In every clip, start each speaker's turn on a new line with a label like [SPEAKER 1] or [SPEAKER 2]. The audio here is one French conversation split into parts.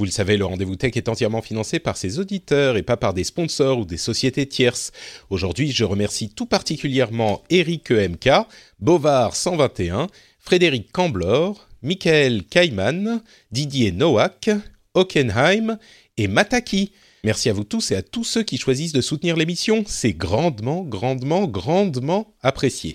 [SPEAKER 1] Vous le savez, le rendez-vous tech est entièrement financé par ses auditeurs et pas par des sponsors ou des sociétés tierces. Aujourd'hui, je remercie tout particulièrement Eric EMK, Bovard 121, Frédéric Camblor, Michael Kaiman, Didier Nowak, Hockenheim et Mataki. Merci à vous tous et à tous ceux qui choisissent de soutenir l'émission. C'est grandement, grandement, grandement apprécié.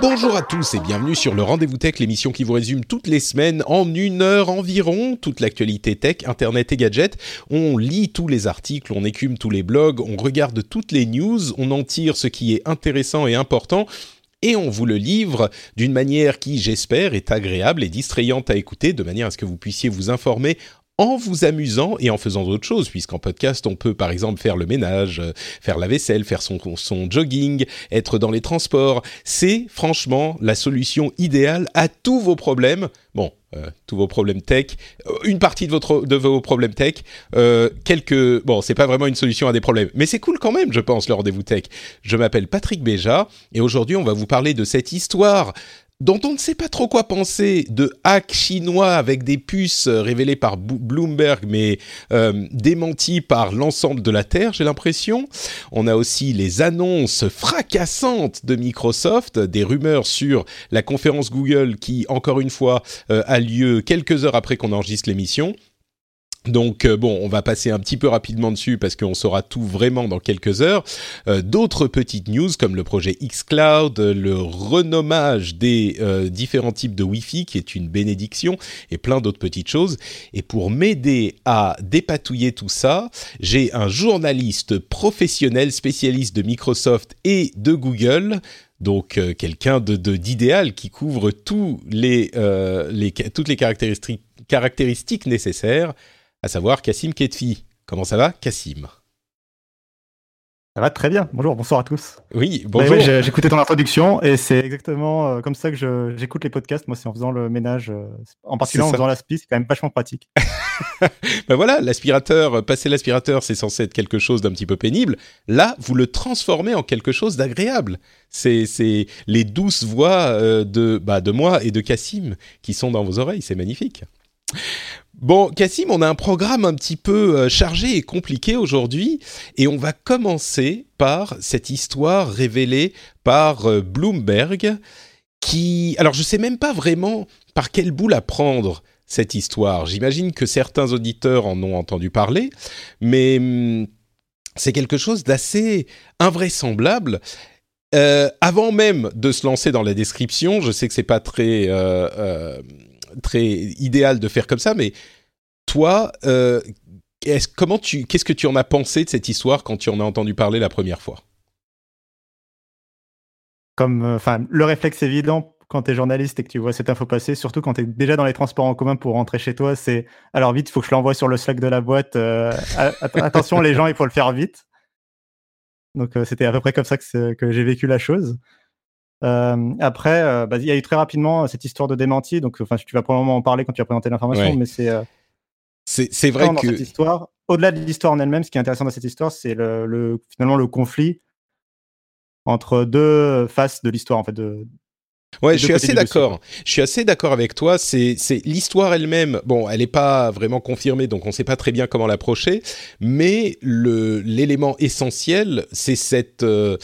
[SPEAKER 1] Bonjour à tous et bienvenue sur le Rendez-vous Tech, l'émission qui vous résume toutes les semaines en une heure environ toute l'actualité tech, internet et gadgets. On lit tous les articles, on écume tous les blogs, on regarde toutes les news, on en tire ce qui est intéressant et important et on vous le livre d'une manière qui, j'espère, est agréable et distrayante à écouter, de manière à ce que vous puissiez vous informer en vous amusant et en faisant d'autres choses, puisqu'en podcast, on peut par exemple faire le ménage, euh, faire la vaisselle, faire son, jogging, être dans les transports. C'est franchement la solution idéale à tous vos problèmes. Bon, euh, tous vos problèmes tech, euh, une partie de, votre, de vos problèmes tech, quelques... Bon, c'est pas vraiment une solution à des problèmes, mais c'est cool quand même, je pense, le rendez-vous tech. Je m'appelle Patrick Béja, et aujourd'hui, on va vous parler de cette histoire dont on ne sait pas trop quoi penser, de hack chinois avec des puces révélées par Bloomberg, mais euh, démenties par l'ensemble de la Terre, j'ai l'impression. On a aussi les annonces fracassantes de Microsoft, des rumeurs sur la conférence Google qui, encore une fois, euh, a lieu quelques heures après qu'on enregistre l'émission. Donc euh, bon, on va passer un petit peu rapidement dessus parce qu'on saura tout vraiment dans quelques heures. Euh, D'autres petites news comme le projet xCloud, le renommage des euh, différents types de Wi-Fi qui est une bénédiction et plein d'autres petites choses. Et pour m'aider à dépatouiller tout ça, j'ai un journaliste professionnel spécialiste de Microsoft et de Google donc euh, quelqu'un d'idéal qui couvre euh, toutes les caractéristiques nécessaires à savoir Cassim Ketfi. Comment ça va, Cassim
[SPEAKER 2] Ça va très bien. Bonjour, bonsoir à tous.
[SPEAKER 1] Oui, bonjour.
[SPEAKER 2] Oui, j'ai écouté ton introduction et c'est exactement euh, comme ça que j'écoute les podcasts. Moi, c'est en faisant le ménage, euh, en particulier en faisant l'aspi, c'est quand même vachement pratique.
[SPEAKER 1] ben voilà, l'aspirateur, passer l'aspirateur, c'est censé être quelque chose d'un petit peu pénible. Là, vous le transformez en quelque chose d'agréable. C'est les douces voix euh, de, bah, de moi et de Cassim qui sont dans vos oreilles. C'est magnifique. Bon, Cassim, on a un programme un petit peu euh, chargé et compliqué aujourd'hui, et on va commencer par cette histoire révélée par euh, Bloomberg, qui... Alors, je sais même pas vraiment par quel bout la prendre, cette histoire. J'imagine que certains auditeurs en ont entendu parler, mais hum, c'est quelque chose d'assez invraisemblable. Euh, avant même de se lancer dans la description, je sais que c'est pas très très idéal de faire comme ça, mais toi, euh, comment tu, qu'est-ce que tu en as pensé de cette histoire quand tu en as entendu parler la première fois?
[SPEAKER 2] Comme, enfin, le réflexe évident quand tu es journaliste et que tu vois cette info passer, surtout quand tu es déjà dans les transports en commun pour rentrer chez toi, c'est alors vite, il faut que je l'envoie sur le Slack de la boîte. Euh, attention, les gens, il faut le faire vite. Donc, euh, c'était à peu près comme ça que j'ai vécu la chose. Euh, après, euh, bah, il y a eu très rapidement cette histoire de démenti. Donc, enfin, tu vas probablement en parler quand tu vas présenter l'information,
[SPEAKER 1] Ouais.
[SPEAKER 2] mais c'est euh,
[SPEAKER 1] C'est vrai que
[SPEAKER 2] cette histoire. Au-delà de l'histoire en elle-même, ce qui est intéressant dans cette histoire, c'est le, le- finalement le conflit entre deux faces de l'histoire, en fait, de,
[SPEAKER 1] Ouais, je suis assez d'accord. Je suis assez d'accord avec toi. C'est, l'histoire elle-même. Bon, elle n'est pas vraiment confirmée, donc on ne sait pas très bien comment l'approcher. Mais l'élément essentiel, c'est cette euh,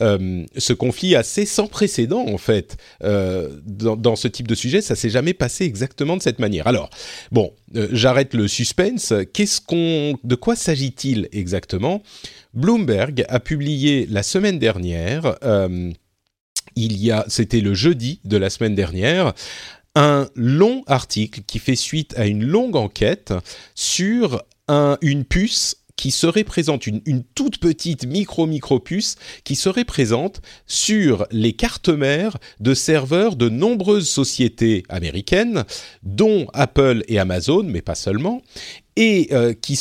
[SPEAKER 1] euh, ce conflit assez sans précédent en fait euh, dans, dans, ce type de sujet. Ça s'est jamais passé exactement de cette manière. Alors, bon, euh, j'arrête le suspense. Qu'est-ce qu'on, de quoi s'agit-il exactement? Bloomberg a publié la semaine dernière. Il y a, c'était le jeudi de la semaine dernière, un long article qui fait suite à une longue enquête sur un, une puce qui serait présente, une, toute petite micro-micro puce qui serait présente sur les cartes mères de serveurs de nombreuses sociétés américaines, dont Apple et Amazon, mais pas seulement, et euh, qui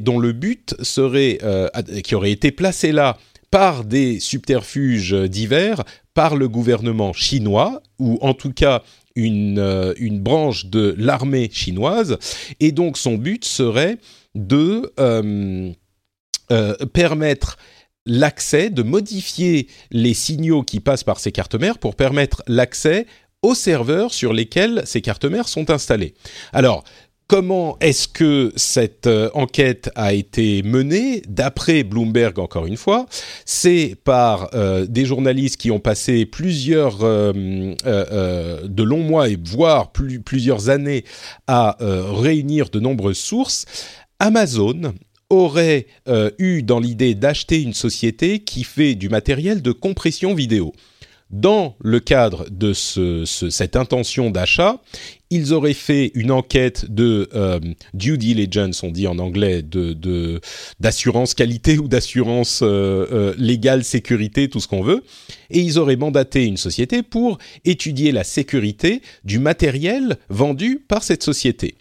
[SPEAKER 1] dont le but serait, euh, qui aurait été placé là par des subterfuges divers par le gouvernement chinois, ou en tout cas une, euh, une branche de l'armée chinoise, et donc son but serait de euh, euh, permettre l'accès, de modifier les signaux qui passent par ces cartes mères pour permettre l'accès aux serveurs sur lesquels ces cartes mères sont installées. Alors, Comment est-ce que cette euh, enquête a été menée? D'après Bloomberg, encore une fois, c'est par euh, des journalistes qui ont passé plusieurs euh, de longs mois et voire plusieurs années à réunir de nombreuses sources. Amazon aurait eu dans l'idée d'acheter une société qui fait du matériel de compression vidéo. Dans le cadre de cette intention d'achat, ils auraient fait une enquête de euh, due diligence, on dit en anglais, d'assurance qualité ou d'assurance euh, euh, légale, sécurité, tout ce qu'on veut, et ils auraient mandaté une société pour étudier la sécurité du matériel vendu par cette société.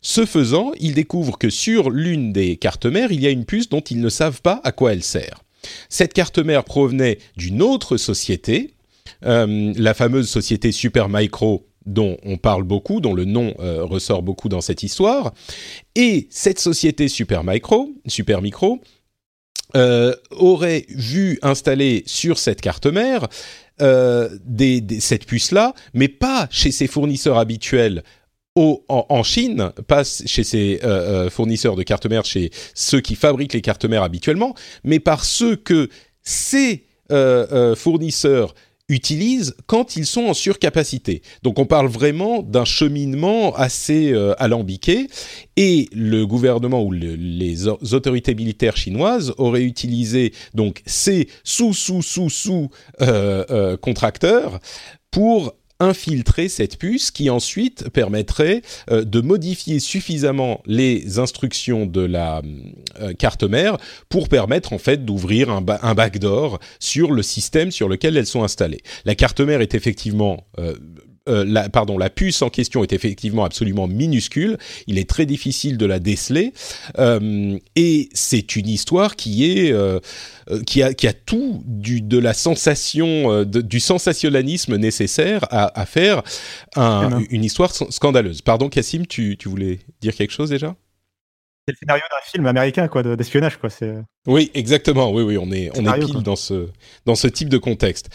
[SPEAKER 1] Ce faisant, ils découvrent que sur l'une des cartes mères, il y a une puce dont ils ne savent pas à quoi elle sert. Cette carte mère provenait d'une autre société, la fameuse société Supermicro dont on parle beaucoup, dont le nom euh, ressort beaucoup dans cette histoire. Et cette société Supermicro, Supermicro euh, aurait vu installer sur cette carte mère euh, cette puce-là, mais pas chez ses fournisseurs habituels en, Chine, pas chez ses fournisseurs de cartes mères, chez ceux qui fabriquent les cartes mères habituellement, mais par ceux que ces fournisseurs utilisent quand ils sont en surcapacité. Donc on parle vraiment d'un cheminement assez euh, alambiqué et le gouvernement ou les autorités militaires chinoises auraient utilisé donc ces sous sous sous sous euh, euh, contracteurs pour infiltrer cette puce qui ensuite permettrait euh, de modifier suffisamment les instructions de la euh, carte mère pour permettre en fait d'ouvrir un, un, backdoor sur le système sur lequel elles sont installées. La carte mère est effectivement euh, la, pardon, la puce en question est effectivement absolument minuscule. Il est très difficile de la déceler. Euh, et c'est une histoire qui est euh, qui a qui a tout du de la sensation du sensationnalisme nécessaire à, à faire un, une histoire scandaleuse. Pardon, Cassim, tu, tu voulais dire quelque chose déjà?
[SPEAKER 2] C'est le scénario d'un film américain quoi d'espionnage quoi c'est
[SPEAKER 1] oui exactement oui oui on est on est pile dans ce dans ce type de contexte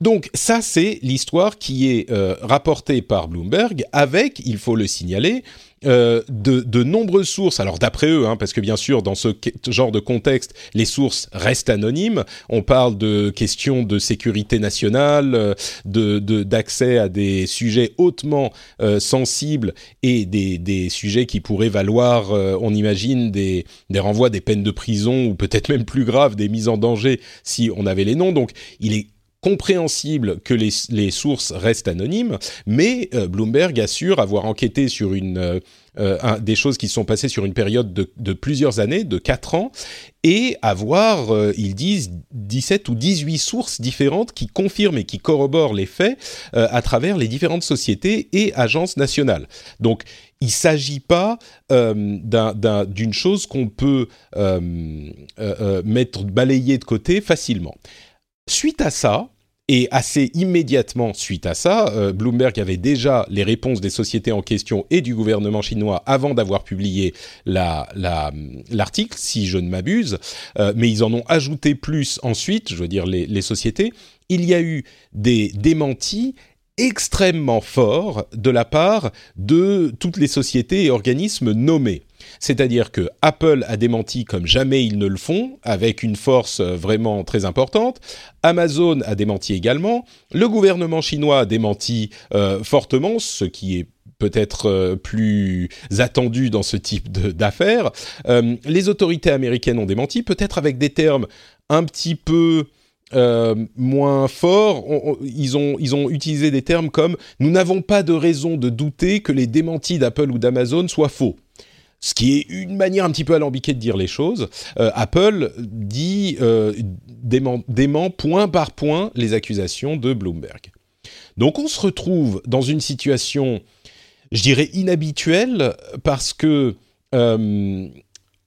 [SPEAKER 1] donc ça, c'est l'histoire qui est euh, rapportée par Bloomberg avec, il faut le signaler, euh, de, de, nombreuses sources. Alors d'après eux, hein, parce que bien sûr, dans ce genre de contexte, les sources restent anonymes. On parle de questions de sécurité nationale, euh, de d'accès à des sujets hautement euh, sensibles et des, sujets qui pourraient valoir, euh, on imagine, des, des renvois, des peines de prison ou peut-être même plus grave, des mises en danger si on avait les noms. Donc il est compréhensible que les, les, sources restent anonymes, mais euh, Bloomberg assure avoir enquêté sur une, euh, euh, des choses qui sont passées sur une période de, de plusieurs années, de 4 ans, et avoir, ils disent, 17 ou 18 sources différentes qui confirment et qui corroborent les faits à travers les différentes sociétés et agences nationales. Donc, il ne s'agit pas d'une chose qu'on peut mettre balayée de côté facilement. Suite à ça, et assez immédiatement suite à ça, euh, Bloomberg avait déjà les réponses des sociétés en question et du gouvernement chinois avant d'avoir publié l'article, si je ne m'abuse, euh, mais ils en ont ajouté plus ensuite, je veux dire les, sociétés. Il y a eu des démentis extrêmement fort de la part de toutes les sociétés et organismes nommés. C'est-à-dire que Apple a démenti comme jamais ils ne le font, avec une force euh, vraiment très importante. Amazon a démenti également. Le gouvernement chinois a démenti euh, fortement, ce qui est peut-être euh, plus attendu dans ce type d'affaires. les autorités américaines ont démenti, peut-être avec des termes un petit peu moins forts. ils, ont, ils ont utilisé des termes comme ⁇ Nous n'avons pas de raison de douter que les démentis d'Apple ou d'Amazon soient faux ⁇ ce qui est une manière un petit peu alambiquée de dire les choses. Euh, Apple euh, dément, point par point les accusations de Bloomberg. Donc on se retrouve dans une situation, je dirais, inhabituelle parce que euh,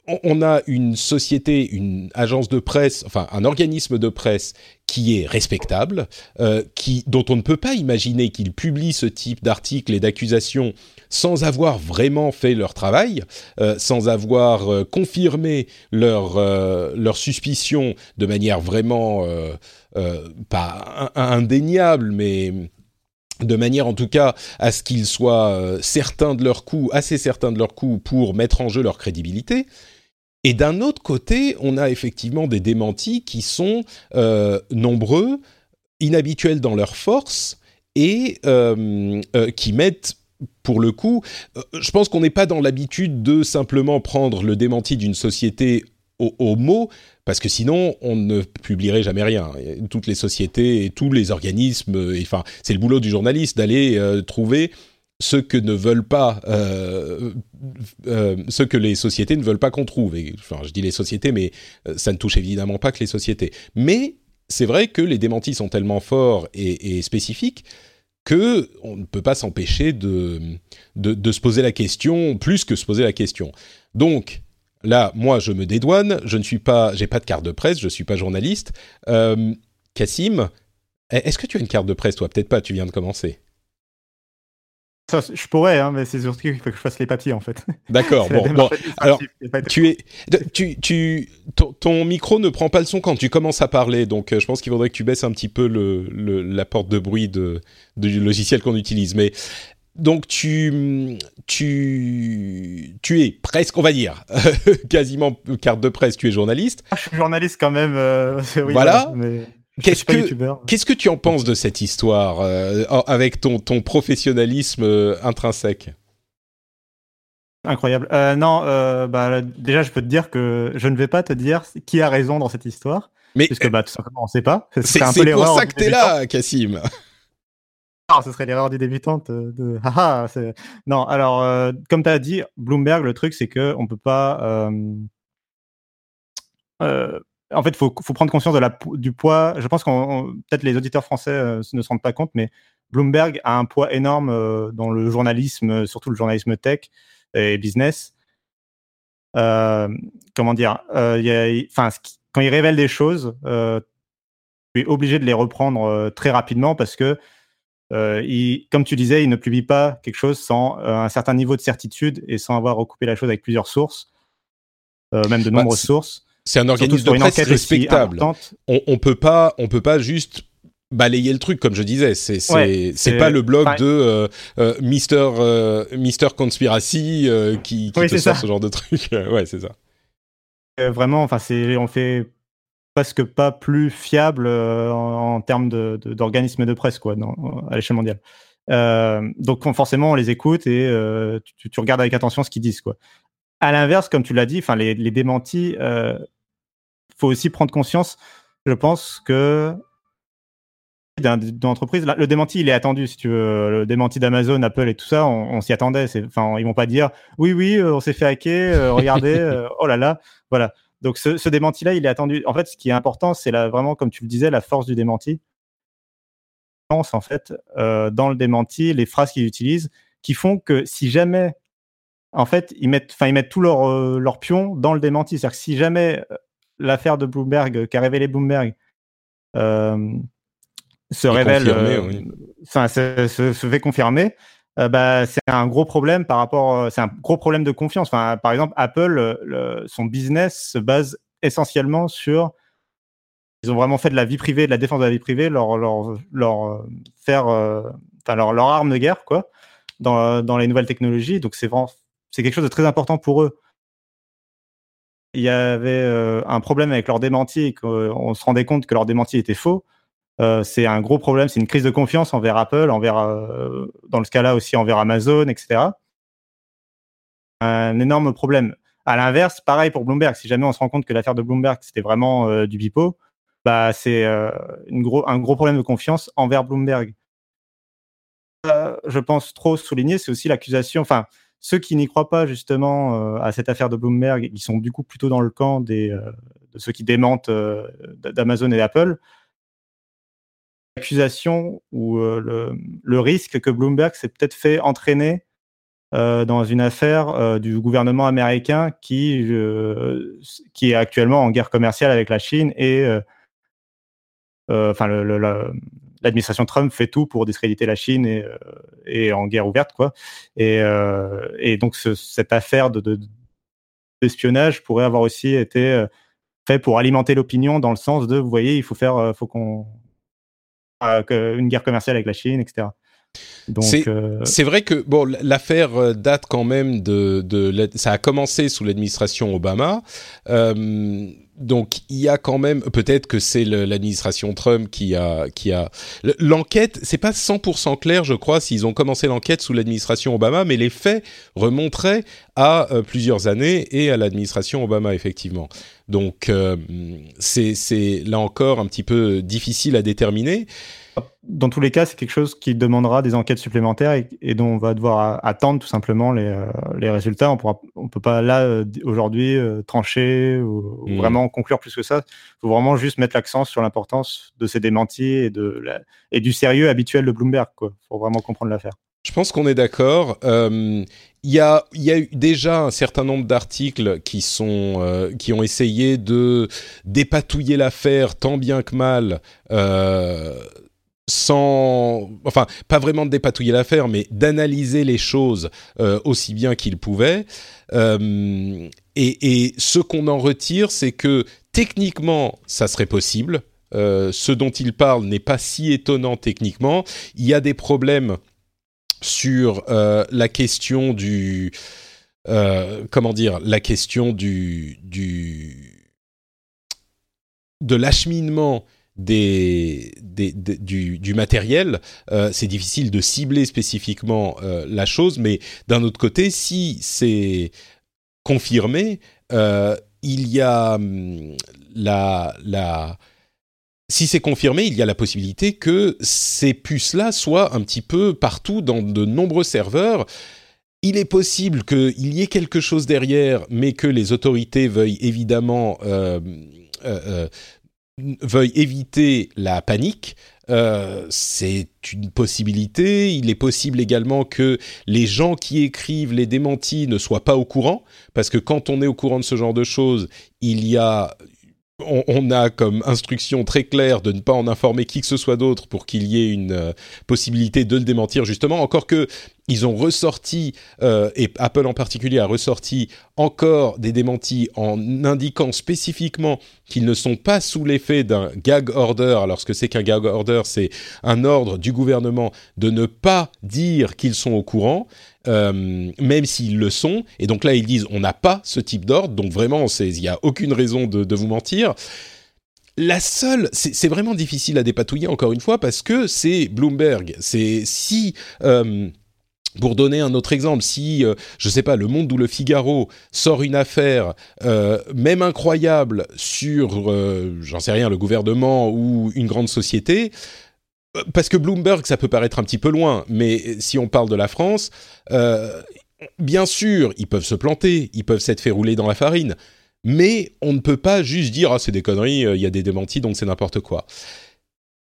[SPEAKER 1] on a une société, une agence de presse, enfin un organisme de presse qui est respectable, euh, qui, dont on ne peut pas imaginer qu'ils publient ce type d'articles et d'accusations sans avoir vraiment fait leur travail, euh, sans avoir euh, confirmé leur, leur suspicion de manière vraiment pas indéniable, mais de manière en tout cas à ce qu'ils soient certains de leur coup, assez certains de leur coup pour mettre en jeu leur crédibilité. Et d'un autre côté, on a effectivement des démentis qui sont euh, nombreux, inhabituels dans leur force et euh, euh, qui mettent pour le coup, je pense qu'on n'est pas dans l'habitude de simplement prendre le démenti d'une société au, mot, parce que sinon on ne publierait jamais rien. Toutes les sociétés et tous les organismes, enfin, c'est le boulot du journaliste d'aller trouver ce que ne veulent pas, euh, euh, que les sociétés ne veulent pas qu'on trouve. Enfin, je dis les sociétés, mais euh, ça ne touche évidemment pas que les sociétés. Mais c'est vrai que les démentis sont tellement forts et, spécifiques que on ne peut pas s'empêcher de, se poser la question, plus que se poser la question. Donc, là, moi, je me dédouane, je ne suis pas, j'ai pas de carte de presse, je suis pas journaliste. Cassim, est-ce que tu as une carte de presse, toi? Peut-être pas, tu viens de commencer
[SPEAKER 2] je pourrais, hein, mais c'est surtout qu'il faut que je fasse les papiers en fait.
[SPEAKER 1] D'accord. bon, alors tu es, tu, tu, ton, micro ne prend pas le son quand tu commences à parler, donc euh, je pense qu'il faudrait que tu baisses un petit peu le, la porte de bruit de, du logiciel qu'on utilise. Mais donc tu, tu, tu es presque, on va dire, quasiment carte de presse. Tu es journaliste.
[SPEAKER 2] Ah, je suis journaliste quand même. Euh,
[SPEAKER 1] voilà. Mais... Qu'est-ce que, qu'est-ce que tu en penses de cette histoire euh, avec ton, ton professionnalisme euh, intrinsèque?
[SPEAKER 2] Incroyable. Euh, non, bah, déjà, je peux te dire que je ne vais pas te dire qui a raison dans cette histoire. Mais puisque bah, tout simplement, on ne sait pas.
[SPEAKER 1] C'est, pour ça que t'es là, Cassim.
[SPEAKER 2] Ah, ce serait l'erreur du débutante de. Ah, ah, non, alors, comme tu as dit, Bloomberg, le truc, c'est que on peut pas en fait, il faut, prendre conscience de la, du poids. Je pense qu'on peut-être les auditeurs français euh, ne se rendent pas compte, mais Bloomberg a un poids énorme euh, dans le journalisme, euh, surtout le journalisme tech et business. comment dire Enfin, quand il révèle des choses, tu es obligé de les reprendre très rapidement parce que, il, comme tu disais, il ne publie pas quelque chose sans un certain niveau de certitude et sans avoir recoupé la chose avec plusieurs sources, même de bah, nombreuses sources.
[SPEAKER 1] C'est un organisme de presse respectable. On, on peut pas, on peut pas juste balayer le truc comme je disais. C'est c'est pas le blog de euh, euh, Mister euh, Mister Conspiracy qui, qui te sort ce genre de truc. Ouais c'est ça.
[SPEAKER 2] Vraiment enfin c'est on fait presque pas plus fiable en, termes d'organismes de, de, presse quoi à l'échelle mondiale. Donc forcément on les écoute et tu, tu, regardes avec attention ce qu'ils disent quoi. À l'inverse, comme tu l'as dit, enfin les, les, démentis, euh, faut aussi prendre conscience. Je pense que d'entreprise, le démenti, il est attendu, si tu veux. Le démenti d'Amazon, Apple et tout ça, on, s'y attendait. Enfin, ils vont pas dire, oui, oui, euh, on s'est fait hacker, euh, regardez, euh, oh là là, voilà. Donc, ce, ce démenti-là, il est attendu. En fait, ce qui est important, c'est vraiment, comme tu le disais, la force du démenti. En fait, dans le démenti, les phrases qu'ils utilisent, qui font que si jamais en fait, ils mettent, enfin, ils mettent tout leur, euh, leur pion dans le démenti. C'est-à-dire que si jamais l'affaire de Bloomberg, qu'a révélé Bloomberg, euh, se révèle, enfin, se, fait confirmer, bah, c'est un gros problème par rapport, c'est un gros problème de confiance. Enfin, par exemple, Apple, son business se base essentiellement sur ils ont vraiment fait de la vie privée, de la défense de la vie privée, leur, leur, leur faire leur, leur arme de guerre, quoi, dans, dans les nouvelles technologies. Donc c'est c'est quelque chose de très important pour eux. Il y avait un problème avec leur démenti et qu'on se rendait compte que leur démenti était faux. c'est un gros problème, c'est une crise de confiance envers Apple, envers, dans le cas-là aussi envers Amazon, etc. Un énorme problème. À l'inverse, pareil pour Bloomberg. Si jamais on se rend compte que l'affaire de Bloomberg c'était vraiment du bipo, bah c'est un gros problème de confiance envers Bloomberg. je pense trop souligner, c'est aussi l'accusation. Enfin, ceux qui n'y croient pas justement à cette affaire de Bloomberg, ils sont du coup plutôt dans le camp des, de ceux qui démentent d'Amazon et d'Apple. L'accusation ou le, le, risque que Bloomberg s'est peut-être fait entraîner dans une affaire du gouvernement américain qui, est actuellement en guerre commerciale avec la Chine et euh, enfin, l'administration Trump fait tout pour discréditer la Chine et, euh, et en guerre ouverte, quoi. Et, euh, et donc, cette affaire de, d'espionnage pourrait avoir aussi été fait pour alimenter l'opinion dans le sens de, vous voyez, il faut faire, faut qu'on, une guerre commerciale avec la Chine, etc.
[SPEAKER 1] C'est vrai que bon, l'affaire date quand même de, de, ça a commencé sous l'administration Obama. Euh, donc il y a quand même peut-être que c'est l'administration Trump qui a qui a l'enquête c'est pas 100% clair je crois s'ils ont commencé l'enquête sous l'administration Obama mais les faits remonteraient à euh, plusieurs années et à l'administration Obama effectivement. Donc euh, c'est c'est là encore un petit peu difficile à déterminer
[SPEAKER 2] dans tous les cas, c'est quelque chose qui demandera des enquêtes supplémentaires et, dont on va devoir attendre tout simplement les, euh, les résultats. On on peut pas là euh, aujourd'hui euh, trancher ou, mmh. vraiment conclure plus que ça. Il faut vraiment juste mettre l'accent sur l'importance de ces démentis et de et du sérieux habituel de Bloomberg. Il faut vraiment comprendre l'affaire.
[SPEAKER 1] Je pense qu'on est d'accord. Il y, a, y a eu déjà un certain nombre d'articles qui sont qui ont essayé de dépatouiller l'affaire tant bien que mal sans, enfin, pas vraiment de dépatouiller l'affaire, mais d'analyser les choses euh, aussi bien qu'il pouvait. Euh, et, ce qu'on en retire, c'est que techniquement, ça serait possible. Euh, ce dont il parle n'est pas si étonnant techniquement. Il y a des problèmes sur la question du, comment dire, la question du, du de l'acheminement des, du, matériel, euh, c'est difficile de cibler spécifiquement euh, la chose, mais d'un autre côté, si c'est confirmé, euh, il y a hum, la, si c'est confirmé, il y a la possibilité que ces puces-là soient un petit peu partout dans de nombreux serveurs. Il est possible qu'il y ait quelque chose derrière, mais que les autorités veuillent évidemment veuille éviter la panique, euh, c'est une possibilité. Il est possible également que les gens qui écrivent les démentis ne soient pas au courant, parce que quand on est au courant de ce genre de choses, il y a on, a comme instruction très claire de ne pas en informer qui que ce soit d'autre pour qu'il y ait une euh, possibilité de le démentir justement. Encore que ils ont ressorti, euh, et Apple en particulier a ressorti encore des démentis en indiquant spécifiquement qu'ils ne sont pas sous l'effet d'un gag order. Alors ce que c'est qu'un gag order, c'est un ordre du gouvernement de ne pas dire qu'ils sont au courant. Euh, même s'ils le sont. Et donc là, ils disent on n'a pas ce type d'ordre, donc vraiment, il n'y a aucune raison de, vous mentir. La seule, c'est vraiment difficile à dépatouiller encore une fois parce que c'est Bloomberg. C'est si euh, pour donner un autre exemple, si, euh, je ne sais pas, Le Monde ou Le Figaro sort une affaire, euh, même incroyable, sur, euh, j'en sais rien, le gouvernement ou une grande société, parce que Bloomberg, ça peut paraître un petit peu loin, mais si on parle de la France, bien sûr, ils peuvent se planter, ils peuvent s'être fait rouler dans la farine, mais on ne peut pas juste dire, ah, c'est des conneries, il y a des démentis, donc c'est n'importe quoi.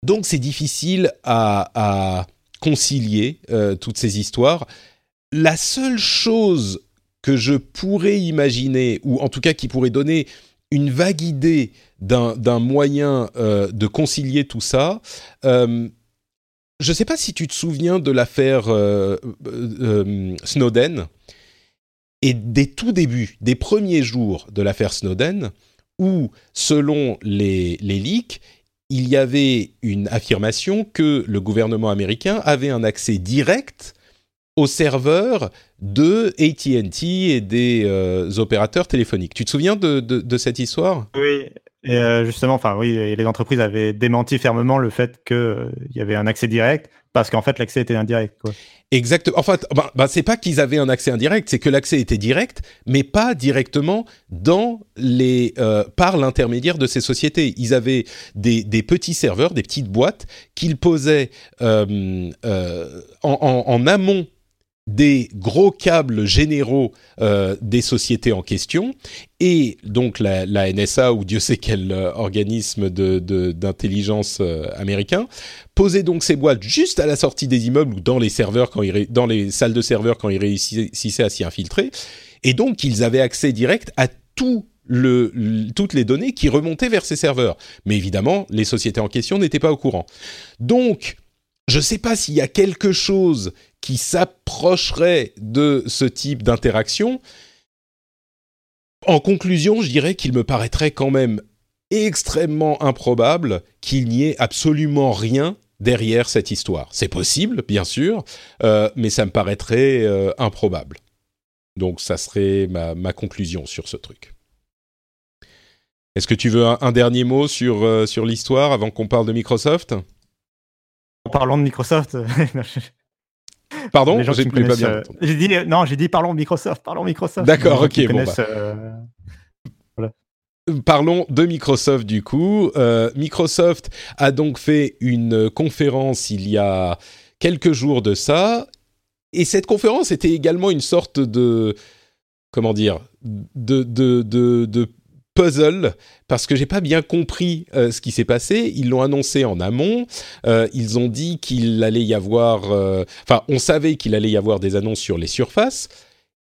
[SPEAKER 1] Donc c'est difficile à concilier euh, toutes ces histoires. La seule chose que je pourrais imaginer, ou en tout cas qui pourrait donner une vague idée d'un moyen euh, de concilier tout ça, euh, je ne sais pas si tu te souviens de l'affaire Snowden et des tout débuts, des premiers jours de l'affaire Snowden, où, selon les, les leaks, il y avait une affirmation que le gouvernement américain avait un accès direct aux serveurs de AT&T et des euh, opérateurs téléphoniques. Tu te souviens de, cette histoire?
[SPEAKER 2] Oui, et euh, justement, enfin oui, les entreprises avaient démenti fermement le fait qu'il euh, y avait un accès direct parce qu'en fait l'accès était indirect.
[SPEAKER 1] Exactement. En fait, bah, bah, c'est pas qu'ils avaient un accès indirect, c'est que l'accès était direct, mais pas directement dans les par l'intermédiaire de ces sociétés. Ils avaient des, petits serveurs, des petites boîtes qu'ils posaient en, en, en amont des gros câbles généraux euh, des sociétés en question et donc la, NSA ou Dieu sait quel euh, organisme d'intelligence de, euh, américain posait donc ces boîtes juste à la sortie des immeubles ou dans les serveurs quand ils, dans les salles de serveurs quand ils réussissaient à s'y infiltrer et donc ils avaient accès direct à tout le, toutes les données qui remontaient vers ces serveurs. Mais évidemment, les sociétés en question n'étaient pas au courant. Donc, je ne sais pas s'il y a quelque chose qui s'approcherait de ce type d'interaction. En conclusion, je dirais qu'il me paraîtrait quand même extrêmement improbable qu'il n'y ait absolument rien derrière cette histoire. C'est possible, bien sûr, euh, mais ça me paraîtrait euh, improbable. Donc ça serait ma, conclusion sur ce truc. Est-ce que tu veux un, dernier mot sur, euh, sur l'histoire avant qu'on parle de Microsoft?
[SPEAKER 2] En parlant de Microsoft,
[SPEAKER 1] Pardon, j'ai pas bien. Euh,
[SPEAKER 2] j'ai dit non, j'ai dit parlons Microsoft, parlons Microsoft.
[SPEAKER 1] D'accord, ok, bon. Bah. Euh, parlons de Microsoft du coup. Euh, Microsoft a donc fait une conférence il y a quelques jours de ça, et cette conférence était également une sorte de comment dire de, de, de, de puzzle parce que j'ai pas bien compris euh, ce qui s'est passé. Ils l'ont annoncé en amont. Euh, ils ont dit qu'il allait y avoir, euh, enfin, on savait qu'il allait y avoir des annonces sur les surfaces.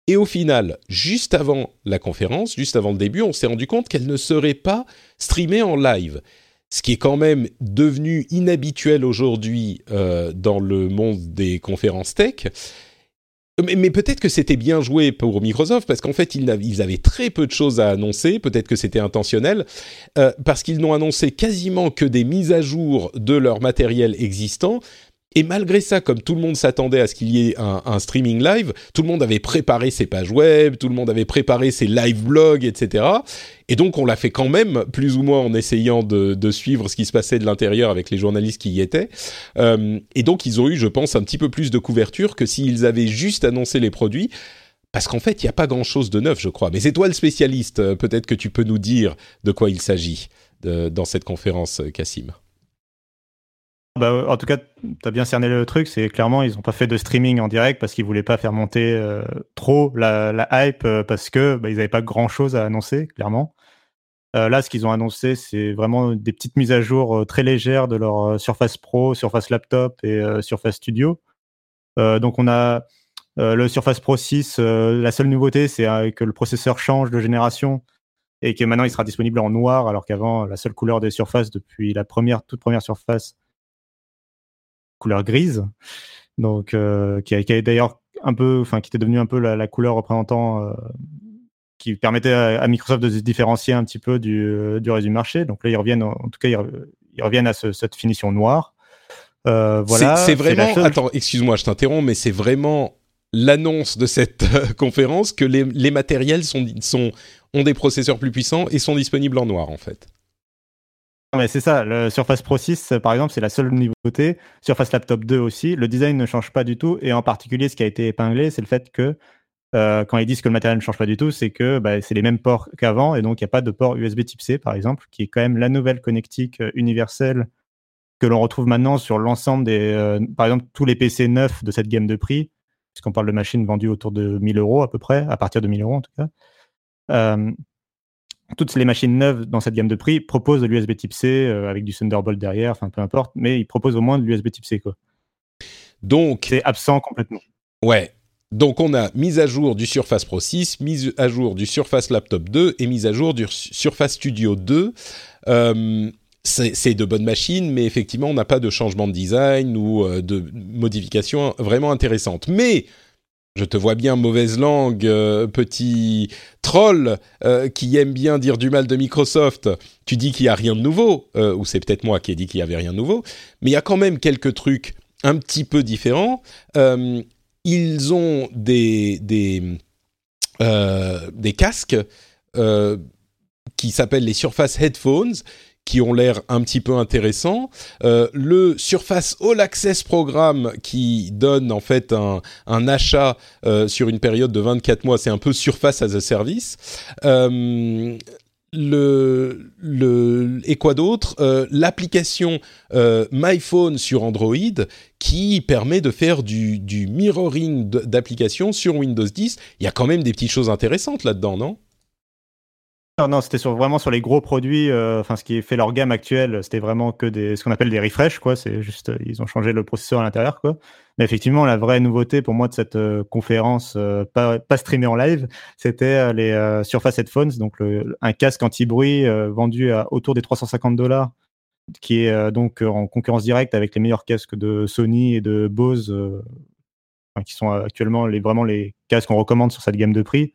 [SPEAKER 1] Et au final, juste avant la conférence, juste avant le début, on s'est rendu compte qu'elle ne serait pas streamée en live. Ce qui est quand même devenu inhabituel aujourd'hui dans le monde des conférences tech. Mais, peut-être que c'était bien joué pour Microsoft parce qu'en fait ils, avaient très peu de choses à annoncer. Peut-être que c'était intentionnel euh, parce qu'ils n'ont annoncé quasiment que des mises à jour de leur matériel existant et malgré ça, comme tout le monde s'attendait à ce qu'il y ait un, streaming live, tout le monde avait préparé ses pages web, tout le monde avait préparé ses live blogs, etc. Et donc on l'a fait quand même, plus ou moins en essayant de, suivre ce qui se passait de l'intérieur avec les journalistes qui y étaient. Euh, et donc ils ont eu, je pense, un petit peu plus de couverture que s'ils avaient juste annoncé les produits. Parce qu'en fait, il n'y a pas grand-chose de neuf, je crois. Mais c'est toi le spécialiste. Euh, peut-être que tu peux nous dire de quoi il s'agit dans cette conférence, Cassim.
[SPEAKER 2] Bah, en tout cas, tu as bien cerné le truc. C'est clairement, ils n'ont pas fait de streaming en direct parce qu'ils voulaient pas faire monter euh, trop la, hype euh, parce que bah, ils n'avaient pas grand chose à annoncer, clairement. Euh, là, ce qu'ils ont annoncé, c'est vraiment des petites mises à jour très légères de leur Surface Pro, Surface Laptop et Surface Studio. donc, on a le Surface Pro 6. la seule nouveauté, c'est que le processeur change de génération et que maintenant il sera disponible en noir, alors qu'avant, la seule couleur des surfaces depuis la première, toute première surface, couleur grise, donc euh, qui, a, d'ailleurs un peu, enfin qui était devenu un peu la, couleur représentant, euh, qui permettait à, Microsoft de se différencier un petit peu du, euh, du reste du marché. Donc là, ils reviennent, en, tout cas, ils, reviennent à cette finition noire.
[SPEAKER 1] voilà. C'est vraiment. Attends, excuse-moi, je t'interromps, mais c'est vraiment l'annonce de cette conférence que les, les matériels sont, sont, ont des processeurs plus puissants et sont disponibles en noir, en fait
[SPEAKER 2] mais c'est ça, le Surface Pro 6, par exemple, c'est la seule nouveauté. Surface Laptop 2 aussi, le design ne change pas du tout. Et en particulier, ce qui a été épinglé, c'est le fait que euh, quand ils disent que le matériel ne change pas du tout, c'est que bah, c'est les mêmes ports qu'avant. Et donc, il n'y a pas de port USB type C, par exemple, qui est quand même la nouvelle connectique euh, universelle que l'on retrouve maintenant sur l'ensemble des. Euh, par exemple, tous les PC neufs de cette gamme de prix, puisqu'on parle de machines vendues autour de 1000 euros à peu près, à partir de 1000 euros en tout cas toutes les machines neuves dans cette gamme de prix proposent de l'USB type C euh, avec du Thunderbolt derrière, enfin peu importe, mais ils proposent au moins de l'USB type C quoi.
[SPEAKER 1] Donc
[SPEAKER 2] c'est absent complètement.
[SPEAKER 1] Ouais. Donc on a mise à jour du Surface Pro 6, mise à jour du Surface Laptop 2 et mise à jour du Surface Studio 2. Euh, c'est de bonnes machines, mais effectivement on n'a pas de changement de design ou euh, de modification vraiment intéressante. Mais je te vois bien mauvaise langue, petit troll qui aime bien dire du mal de Microsoft. Tu dis qu'il n'y a rien de nouveau, ou c'est peut-être moi qui ai dit qu'il n'y avait rien de nouveau, mais il y a quand même quelques trucs un petit peu différents. ils ont des, des, des casques qui s'appellent les Surface Headphones, qui ont l'air un petit peu intéressants. Euh, le Surface All Access Programme qui donne en fait un, un achat euh, sur une période de 24 mois, c'est un peu Surface as a Service. Euh, le, le, et quoi d'autre? Euh, L'application euh, MyPhone sur Android qui permet de faire du, du mirroring d'applications sur Windows 10. Il y a quand même des petites choses intéressantes là-dedans, non?
[SPEAKER 2] Non, non, c'était vraiment sur les gros produits. Euh, enfin, ce qui fait leur gamme actuelle, c'était vraiment que ce qu'on appelle des refresh, quoi. C'est juste, euh, ils ont changé le processeur à l'intérieur, quoi. Mais effectivement, la vraie nouveauté pour moi de cette euh, conférence, pas, pas streamée en live, c'était les Surface Headphones, donc un casque anti-bruit vendu à autour des 350 dollars, qui est donc en concurrence directe avec les meilleurs casques de Sony et de Bose, qui sont actuellement les, vraiment les casques qu'on recommande sur cette gamme de prix.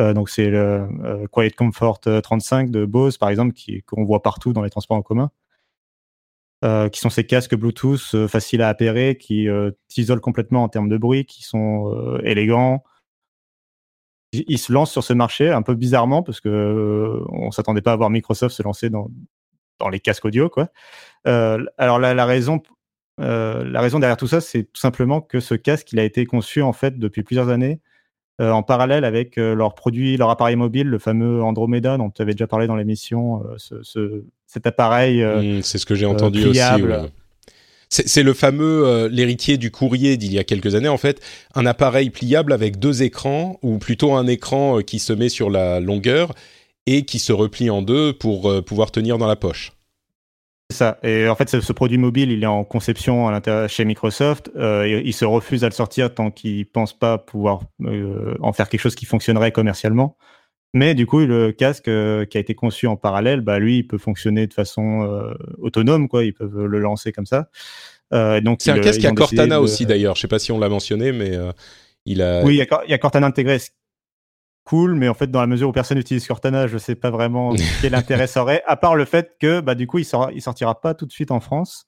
[SPEAKER 2] Euh, donc c'est le euh, Quiet Comfort 35 euh, de Bose par exemple qu'on voit partout dans les transports en commun. qui sont ces casques Bluetooth faciles à appairer, qui t'isolent complètement en termes de bruit, qui sont élégants. Ils se lancent sur ce marché un peu bizarrement parce que on s'attendait pas à voir Microsoft se lancer dans, dans les casques audio quoi. alors la, la raison la raison derrière tout ça, c'est tout simplement que ce casque, il a été conçu en fait depuis plusieurs années en parallèle avec euh, leur produit, leur appareil mobile, le fameux Andromeda dont tu avais déjà parlé dans l'émission, euh, cet appareil.
[SPEAKER 1] Mmh, c'est ce que j'ai entendu aussi. C'est le fameux l'héritier du courrier d'il y a quelques années en fait, un appareil pliable avec deux écrans ou plutôt un écran qui se met sur la longueur et qui se replie en deux pour pouvoir tenir dans la poche
[SPEAKER 2] ça. Et en fait, ce, produit mobile, il est en conception à l'intérieur chez Microsoft. Euh, il se refuse à le sortir tant qu'il ne pense pas pouvoir euh, en faire quelque chose qui fonctionnerait commercialement. Mais du coup, le casque euh, qui a été conçu en parallèle, bah, lui, il peut fonctionner de façon autonome. Quoi. Ils peuvent le lancer comme ça.
[SPEAKER 1] donc c'est un casque qui a Cortana aussi, d'ailleurs. Je ne sais pas si on l'a mentionné, mais il a...
[SPEAKER 2] Oui, il y a, il y a Cortana intégré, cool, mais en fait, dans la mesure où personne n'utilise Cortana, je sais pas vraiment quel intérêt ça aurait, à part le fait que, bah, du coup, il, sort, il sortira pas tout de suite en France.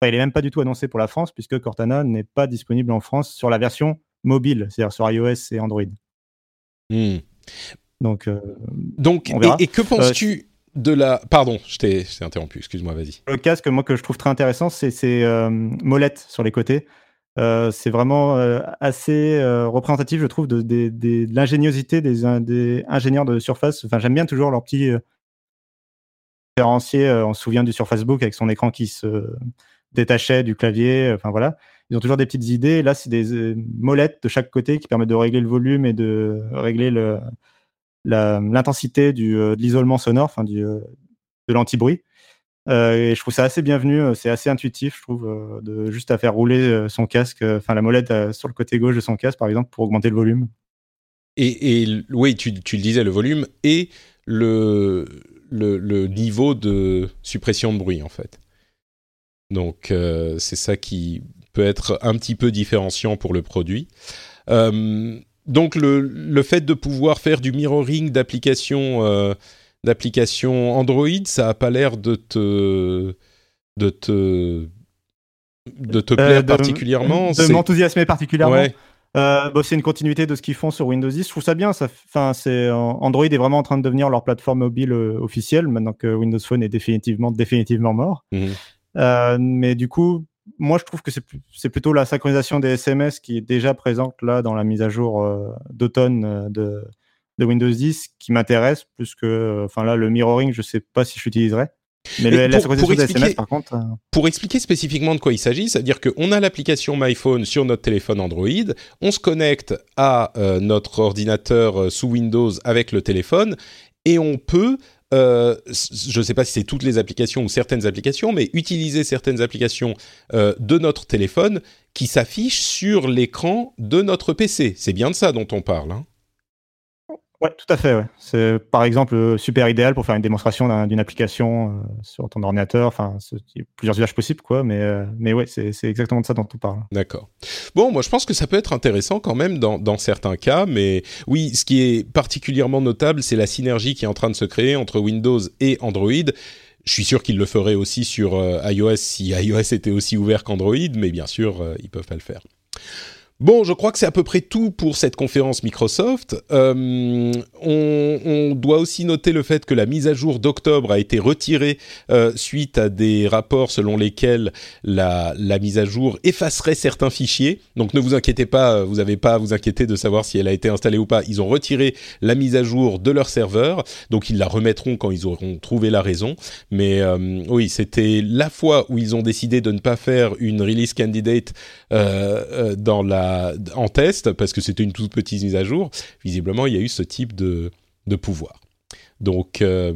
[SPEAKER 2] Enfin, il est même pas du tout annoncé pour la France, puisque Cortana n'est pas disponible en France sur la version mobile, c'est-à-dire sur iOS et Android.
[SPEAKER 1] Hmm.
[SPEAKER 2] Donc, euh,
[SPEAKER 1] Donc et, que penses-tu euh, de la. Pardon, je t'ai interrompu, excuse-moi, vas-y.
[SPEAKER 2] Le casque, moi, que je trouve très intéressant, c'est ces euh, molettes sur les côtés. Euh, c'est vraiment euh, assez euh, représentatif, je trouve, de, l'ingéniosité des, ingénieurs de Surface. Enfin, j'aime bien toujours leur petit différencier. on se souvient du Surface Book avec son écran qui se détachait du clavier. Enfin voilà, ils ont toujours des petites idées. Là, c'est des molettes de chaque côté qui permettent de régler le volume et de régler le, l'intensité de l'isolement sonore, enfin de l'anti-bruit. Euh, et je trouve ça assez bienvenu, euh, c'est assez intuitif, je trouve, euh, de juste à faire rouler son casque, enfin la molette sur le côté gauche de son casque, par exemple, pour augmenter le volume.
[SPEAKER 1] Et, oui, tu, le disais, le volume et le, niveau de suppression de bruit, en fait. Donc, c'est ça qui peut être un petit peu différenciant pour le produit. donc, le, fait de pouvoir faire du mirroring d'applications d'application Android, ça a pas l'air de te de te de te plaire euh, particulièrement.
[SPEAKER 2] De m'enthousiasmer particulièrement. Euh, bah, c'est une continuité de ce qu'ils font sur Windows 10. Je trouve ça bien. Ça, enfin, c'est Android est vraiment en train de devenir leur plateforme mobile euh, officielle maintenant que Windows Phone est définitivement définitivement mort. Mhm. mais du coup, moi, je trouve que c'est plutôt la synchronisation des SMS qui est déjà présente là dans la mise à jour d'automne de de Windows 10 qui m'intéresse plus que, enfin là, le mirroring, je sais pas si je l'utiliserai. Mais le, pour, la pour expliquer, SMS, par contre. Euh,
[SPEAKER 1] pour expliquer spécifiquement de quoi il s'agit, c'est-à-dire qu'on a l'application MyPhone sur notre téléphone Android, on se connecte à euh, notre ordinateur euh, sous Windows avec le téléphone et on peut je ne sais pas si c'est toutes les applications ou certaines applications, mais utiliser certaines applications de notre téléphone qui s'affichent sur l'écran de notre PC. C'est bien de ça dont on parle. Hein
[SPEAKER 2] Ouais, tout à fait. C'est par exemple euh, super idéal pour faire une démonstration d'une application euh, sur ton ordinateur. Enfin, il y a plusieurs usages possibles, quoi. Mais, euh, mais ouais, c'est exactement de ça dont on parle.
[SPEAKER 1] D'accord. Bon, moi, je pense que ça peut être intéressant quand même dans, certains cas. Mais oui, ce qui est particulièrement notable, c'est la synergie qui est en train de se créer entre Windows et Android. Je suis sûr qu'ils le feraient aussi sur iOS si iOS était aussi ouvert qu'Android, mais bien sûr, ils peuvent pas le faire. Bon, je crois que c'est à peu près tout pour cette conférence Microsoft. Euh, on, doit aussi noter le fait que la mise à jour d'octobre a été retirée euh, suite à des rapports selon lesquels la, mise à jour effacerait certains fichiers. Donc ne vous inquiétez pas, vous n'avez pas à vous inquiéter de savoir si elle a été installée ou pas. Ils ont retiré la mise à jour de leur serveur, donc ils la remettront quand ils auront trouvé la raison. Mais euh, oui, c'était la fois où ils ont décidé de ne pas faire une release candidate euh, euh, en test parce que c'était une toute petite mise à jour. Visiblement, il y a eu ce type de, de pouvoir. Donc, euh,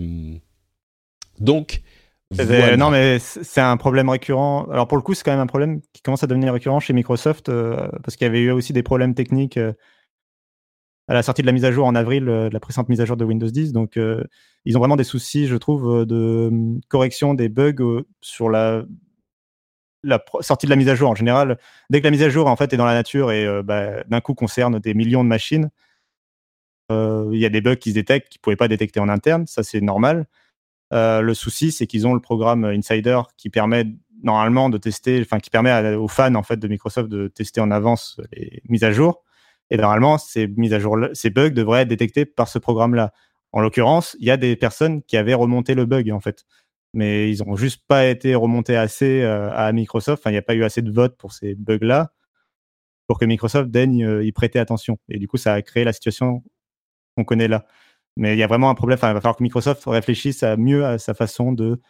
[SPEAKER 1] donc
[SPEAKER 2] voilà. Non, mais c'est un problème récurrent. Alors pour le coup, c'est quand même un problème qui commence à devenir récurrent chez Microsoft parce qu'il y avait eu aussi des problèmes techniques à la sortie de la mise à jour en avril, de la précédente mise à jour de Windows 10. Donc ils ont vraiment des soucis, je trouve, de correction des bugs sur la la sortie de la mise à jour en général, dès que la mise à jour en fait est dans la nature et euh, bah, d'un coup concerne des millions de machines, euh, il y a des bugs qui se détectent qu'ils ne pouvaient pas détecter en interne, ça c'est normal. Euh, le souci, c'est qu'ils ont le programme Insider qui permet normalement de tester, enfin qui permet aux fans en fait de Microsoft de tester en avance les mises à jour. Et normalement, ces mises à jour, ces bugs devraient être détectés par ce programme-là. En l'occurrence, il y a des personnes qui avaient remonté le bug en fait mais ils n'ont juste pas été remontés assez euh, à Microsoft. Enfin, il n'y a pas eu assez de votes pour ces bugs-là pour que Microsoft daigne euh, y prêter attention. Et du coup, ça a créé la situation qu'on connaît là. Mais il y a vraiment un problème. Enfin, il va falloir que Microsoft réfléchisse à mieux à sa façon de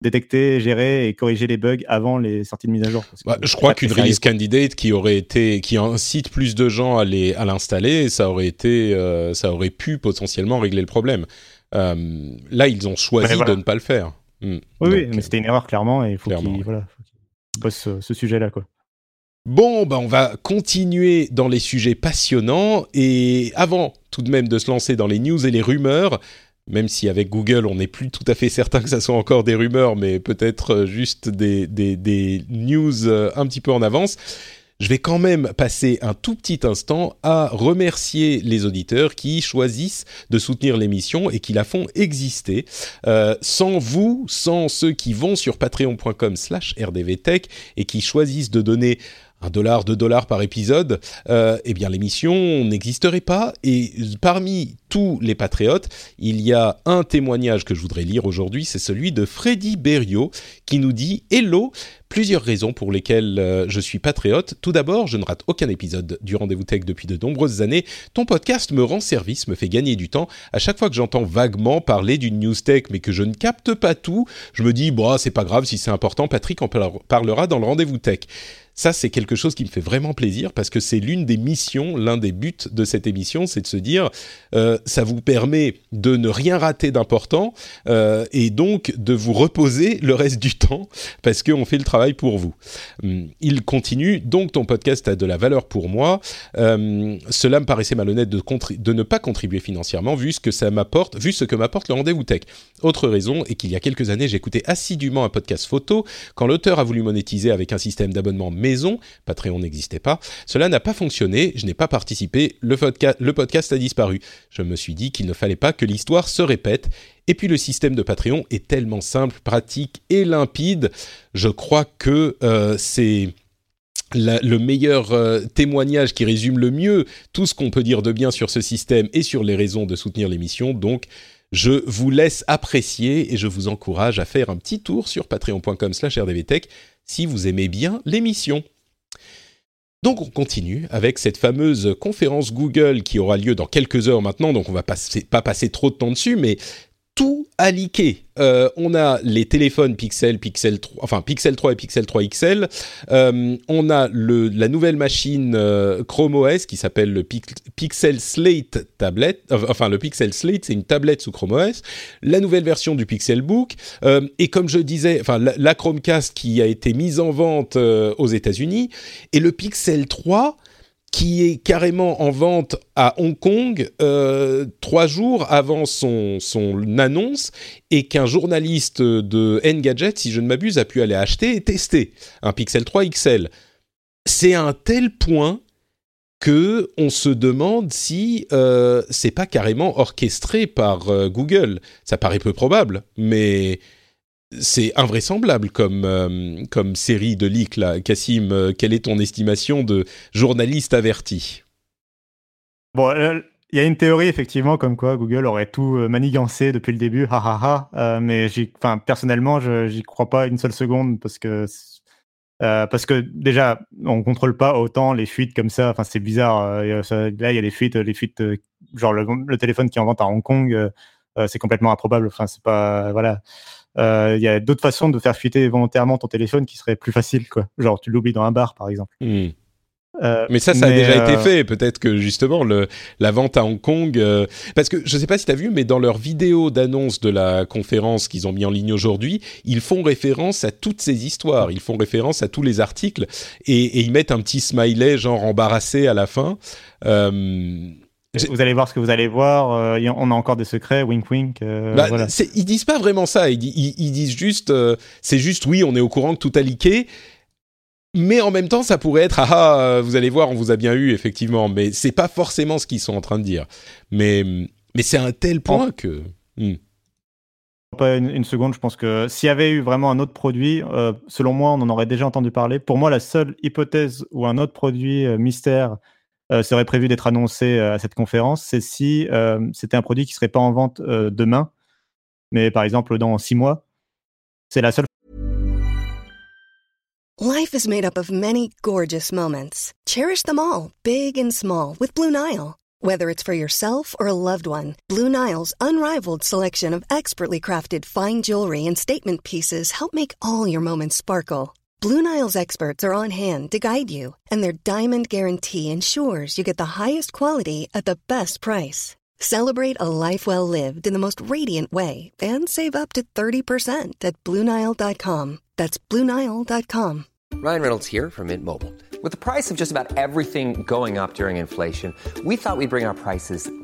[SPEAKER 2] détecter, gérer et corriger les bugs avant les sorties de mise à jour.
[SPEAKER 1] Bah, je crois qu'une release candidate qui aurait été, qui incite plus de gens à l'installer, ça aurait été, euh, ça aurait pu potentiellement régler le problème. là, ils ont choisi de ne pas le faire.
[SPEAKER 2] Mm. Oui, mais c'était une erreur clairement et il faut qu'il voilà, ce, ce sujet-là. quoi.
[SPEAKER 1] Bon, bah on va continuer dans les sujets passionnants et avant tout de même de se lancer dans les news et les rumeurs, même si avec Google on n'est plus tout à fait certain que ça soit encore des rumeurs, mais peut-être juste des, des, des news euh, un petit peu en avance je vais quand même passer un tout petit instant à remercier les auditeurs qui choisissent de soutenir l'émission et qui la font exister. Euh, sans vous, sans ceux qui vont sur patreon.com slash rdvtech et qui choisissent de donner un dollar, deux dollars par épisode, euh, eh bien l'émission n'existerait pas. Et parmi tous les patriotes, il y a un témoignage que je voudrais lire aujourd'hui, c'est celui de Freddy Berriot qui nous dit Hello, plusieurs raisons pour lesquelles euh, je suis patriote. Tout d'abord, je ne rate aucun épisode du Rendez-vous Tech depuis de nombreuses années. Ton podcast me rend service, me fait gagner du temps. À chaque fois que j'entends vaguement parler d'une news tech, mais que je ne capte pas tout, je me dis, bon, c'est pas grave si c'est important, Patrick en parlera dans le Rendez-vous Tech. Ça, c'est quelque chose qui me fait vraiment plaisir parce que c'est l'une des missions, l'un des buts de cette émission, c'est de se dire, euh, ça vous permet de ne rien rater d'important euh, et donc de vous reposer le reste du temps parce qu'on fait le travail pour vous. Hum, il continue, donc ton podcast a de la valeur pour moi. Euh, cela me paraissait malhonnête de, de ne pas contribuer financièrement vu ce que ça m'apporte, vu ce que m'apporte le rendez-vous tech. Autre raison est qu'il y a quelques années, j'écoutais assidûment un podcast photo quand l'auteur a voulu monétiser avec un système d'abonnement maison, Patreon n'existait pas, cela n'a pas fonctionné, je n'ai pas participé, le, podcast a disparu. Je me suis dit qu'il ne fallait pas que l'histoire se répète, et puis le système de Patreon est tellement simple, pratique et limpide, je crois que euh, c'est... le meilleur euh, témoignage qui résume le mieux tout ce qu'on peut dire de bien sur ce système et sur les raisons de soutenir l'émission. Donc, je vous laisse apprécier et je vous encourage à faire un petit tour sur patreon.com/rdvtech si vous aimez bien l'émission. Donc on continue avec cette fameuse conférence Google qui aura lieu dans quelques heures maintenant, donc on va pas passer trop de temps dessus, mais tout a leaké. Euh, on a les téléphones Pixel, Pixel 3, enfin Pixel 3 et Pixel 3 XL. Euh, on a la nouvelle machine euh, Chrome OS qui s'appelle le Pixel Slate tablette. Enfin, le Pixel Slate, c'est une tablette sous Chrome OS. La nouvelle version du Pixel Book. et comme je disais, enfin la, la, Chromecast qui a été mise en vente aux États-Unis et le Pixel 3 qui est carrément en vente à Hong Kong euh, trois jours avant son, son annonce et qu'un journaliste de Engadget, si je ne m'abuse, a pu aller acheter et tester un Pixel 3 XL. C'est à un tel point que on se demande si euh, c'est pas carrément orchestré par euh, Google. Ça paraît peu probable, mais c'est invraisemblable comme, euh, comme série de leaks là. Cassim, euh, quelle est ton estimation de journaliste averti?
[SPEAKER 2] Bon, il y a une théorie effectivement comme quoi Google aurait tout euh, manigancé depuis le début, ha ha ha. mais personnellement, je j'y crois pas une seule seconde parce que parce que déjà on contrôle pas autant les fuites comme ça. Enfin c'est bizarre. là il y a des fuites, les fuites genre le, le, téléphone qui est en vente à Hong Kong, c'est complètement improbable. Enfin c'est pas voilà. Euh, il y a d'autres façons de faire fuiter volontairement ton téléphone qui seraient plus faciles, quoi. Genre, tu l'oublies dans un bar, par exemple.
[SPEAKER 1] Hmm. Euh, mais ça, ça a déjà été euh, fait. Peut-être que justement le, la vente à Hong Kong, parce que je sais pas si tu as vu, mais dans leur vidéo d'annonce de la conférence qu'ils ont mis en ligne aujourd'hui, ils font référence à toutes ces histoires. Ils font référence à tous les articles et, et ils mettent un petit smiley genre embarrassé à la fin.
[SPEAKER 2] Vous allez voir ce que vous allez voir. Euh, on a encore des secrets, wink wink. Euh,
[SPEAKER 1] bah, Ils disent pas vraiment ça. Ils, disent juste, euh, c'est juste oui, on est au courant que tout a leaké. Mais en même temps, ça pourrait être ah, ah vous allez voir, on vous a bien eu effectivement. Mais c'est pas forcément ce qu'ils sont en train de dire. Mais mais c'est un tel point que. Hmm.
[SPEAKER 2] Pas une, seconde, je pense que s'il y avait eu vraiment un autre produit, selon moi, on en aurait déjà entendu parler. Pour moi, la seule hypothèse où un autre produit mystère euh, serait prévu d'être annoncé euh, à cette conférence, c'est si euh, c'était un produit qui serait pas en vente demain, mais par exemple dans six mois. C'est la seule.
[SPEAKER 3] Life is made up of many gorgeous moments. Cherish them all, big and small, with Blue Nile. Whether it's for yourself or a loved one, Blue Nile's unrivaled selection of expertly crafted fine jewelry and statement pieces help make all your moments sparkle. Blue Nile's experts are on hand to guide you, and their diamond guarantee ensures you get the highest quality at the best price. Celebrate a life well lived in the most radiant way and save up to 30% at BlueNile.com. That's BlueNile.com.
[SPEAKER 4] Ryan Reynolds here from Mint Mobile. With the price of just about everything going up during inflation, we thought we'd bring our prices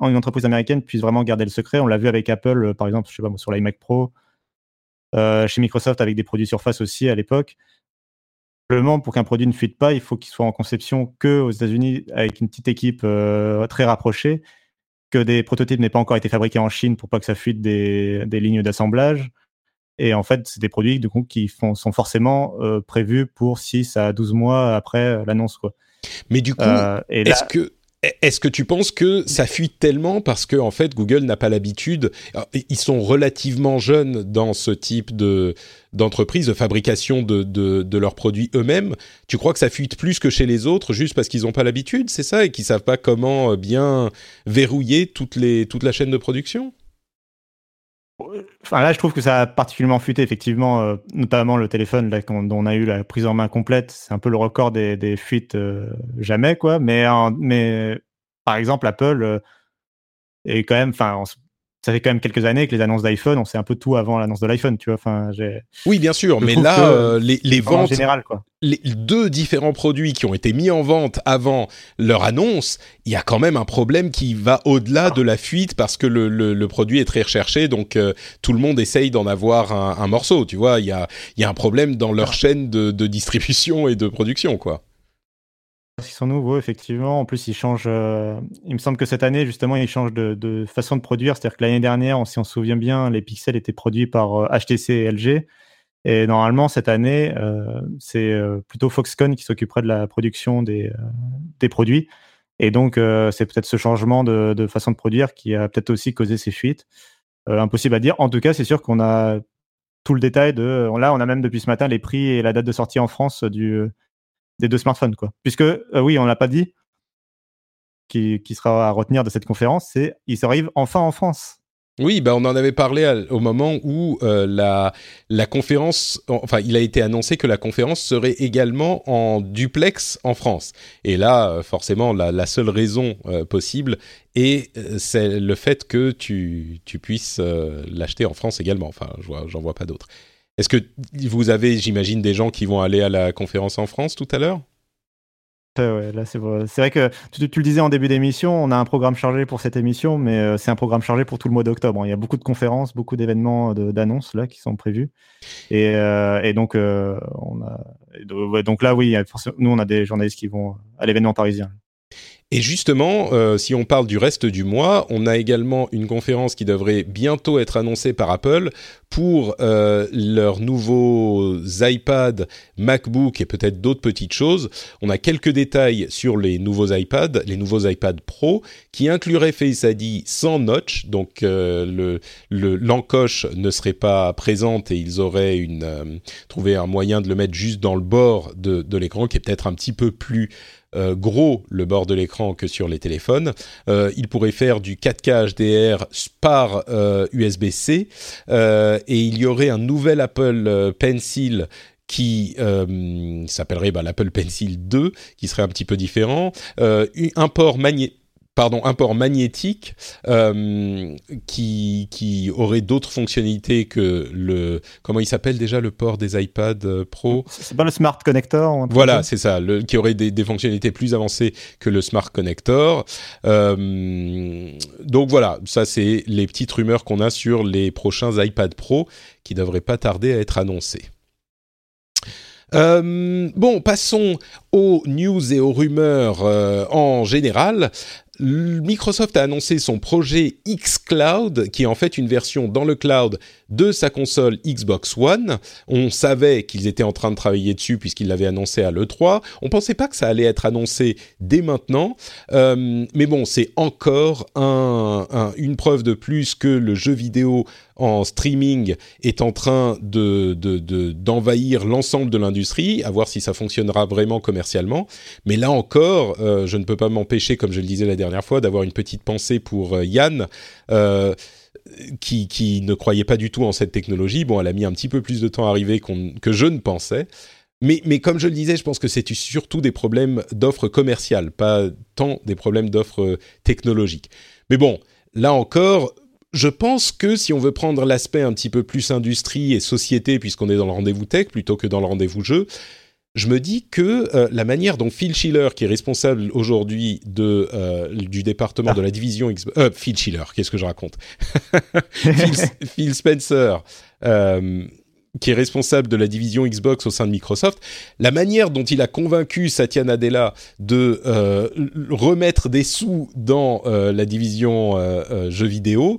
[SPEAKER 2] une entreprise américaine puisse vraiment garder le secret. On l'a vu avec Apple, euh, par exemple, je sais pas, sur l'iMac Pro, euh, chez Microsoft avec des produits Surface aussi à l'époque. Simplement, pour qu'un produit ne fuite pas, il faut qu'il soit en conception que aux États-Unis avec une petite équipe euh, très rapprochée, que des prototypes n'aient pas encore été fabriqués en Chine pour pas que ça fuite des, lignes d'assemblage. Et en fait, c'est des produits du coup, qui font, sont forcément prévus pour 6 à 12 mois après l'annonce.
[SPEAKER 1] Mais du coup, est-ce que est-ce que tu penses que ça fuit tellement parce que en fait Google n'a pas l'habitude Ils sont relativement jeunes dans ce type de d'entreprise de fabrication de, de, leurs produits eux-mêmes. Tu crois que ça fuite plus que chez les autres juste parce qu'ils n'ont pas l'habitude, c'est ça, et qu'ils savent pas comment euh, bien verrouiller les toute la chaîne de production?
[SPEAKER 2] Enfin, là, je trouve que ça a particulièrement fuité, effectivement, euh, notamment le téléphone là, dont on a eu la prise en main complète. C'est un peu le record des, fuites euh, jamais, quoi. Mais, mais par exemple, Apple euh, est quand même, enfin, ça fait quand même quelques années que les annonces d'iPhone, on sait un peu tout avant l'annonce de l'iPhone, tu vois. Enfin,
[SPEAKER 1] oui, bien sûr, mais là, euh, les, les ventes, en
[SPEAKER 2] général, quoi.
[SPEAKER 1] les deux différents produits qui ont été mis en vente avant leur annonce, il y a quand même un problème qui va au-delà de la fuite parce que le, le, produit est très recherché, donc euh, tout le monde essaye d'en avoir un, un, morceau, tu vois. Il y a, y a un problème dans leur chaîne de, de distribution et de production, quoi.
[SPEAKER 2] Ils sont nouveaux, effectivement. En plus, ils changent. Euh, il me semble que cette année, justement, ils changent de, façon de produire. C'est-à-dire que l'année dernière, si on se souvient bien, les pixels étaient produits par HTC euh, et LG. Et normalement, cette année, euh, c'est plutôt Foxconn qui s'occuperait de la production des, des produits. Et donc, c'est peut-être ce changement de, façon de produire qui a peut-être aussi causé ces fuites. impossible à dire. En tout cas, c'est sûr qu'on a tout le détail de. Là, on a même depuis ce matin les prix et la date de sortie en France du des deux smartphones, quoi. Puisque, euh, oui, on l'a pas dit, qui, qui sera à retenir de cette conférence, c'est il arrive enfin en France.
[SPEAKER 1] Oui, bah on en avait parlé au moment où euh, la, la conférence, enfin, il a été annoncé que la conférence serait également en duplex en France. Et là, euh, forcément, la, seule raison possible est c'est le fait que tu, tu puisses l'acheter en France également. Enfin, je vois, j'en vois pas d'autres. Est-ce que vous avez, j'imagine, des gens qui vont aller à la conférence en France tout à l'heure?
[SPEAKER 2] C'est vrai. que tu, le disais en début d'émission, on a un programme chargé pour cette émission, mais euh, c'est un programme chargé pour tout le mois d'octobre. Il y a beaucoup de conférences, beaucoup d'événements d'annonces là qui sont prévus, et, euh, donc euh, donc là oui, nous on a des journalistes qui vont à l'événement parisien.
[SPEAKER 1] Et justement, euh, si on parle du reste du mois, on a également une conférence qui devrait bientôt être annoncée par Apple pour euh, leurs nouveaux iPad, MacBook et peut-être d'autres petites choses. On a quelques détails sur les nouveaux iPads, les nouveaux iPad Pro, qui incluraient Face ID sans notch, donc euh, le l'encoche ne serait pas présente et ils auraient euh, trouvé un moyen de le mettre juste dans le bord de l'écran, qui est peut-être un petit peu plus euh, gros le bord de l'écran que sur les téléphones. Euh, il pourrait faire du 4K HDR par USB-C euh, et il y aurait un nouvel Apple Pencil qui s'appellerait bah, l'Apple Pencil 2, qui serait un petit peu différent, un port magnétique pardon, un port magnétique euh, qui, qui aurait d'autres fonctionnalités que le comment il s'appelle déjà le port des iPad euh, Pro
[SPEAKER 2] C'est pas le Smart Connector
[SPEAKER 1] Voilà, c'est ça, le, qui aurait des, des, fonctionnalités plus avancées que le Smart Connector. Euh, donc voilà, ça c'est les petites rumeurs qu'on a sur les prochains iPad Pro qui devraient pas tarder à être annoncés. Euh, bon, passons aux news et aux rumeurs euh, en général. Microsoft a annoncé son projet xCloud, qui est en fait une version dans le cloud de sa console Xbox One. On savait qu'ils étaient en train de travailler dessus puisqu'ils l'avaient annoncé à l'E3. On pensait pas que ça allait être annoncé dès maintenant. Euh, mais bon, c'est encore un, une preuve de plus que le jeu vidéo en streaming est en train de, d'envahir l'ensemble de l'industrie, à voir si ça fonctionnera vraiment commercialement. Mais là encore, euh, je ne peux pas m'empêcher, comme je le disais la dernière fois, d'avoir une petite pensée pour euh, Yann. Euh, qui, ne croyait pas du tout en cette technologie. Bon, elle a mis un petit peu plus de temps à arriver que je ne pensais. Mais, mais, comme je le disais, je pense que c'est surtout des problèmes d'offres commerciales, pas tant des problèmes d'offres technologiques. Mais bon, là encore, je pense que si on veut prendre l'aspect un petit peu plus industrie et société, puisqu'on est dans le rendez-vous tech plutôt que dans le rendez-vous jeu, je me dis que euh, la manière dont Phil Schiller, qui est responsable aujourd'hui de euh, du département de la division X, euh, Phil Schiller, qu'est-ce que je raconte? Phil, Spencer, qui est responsable de la division Xbox au sein de Microsoft, la manière dont il a convaincu Satya Nadella de remettre des sous dans la division jeux vidéo,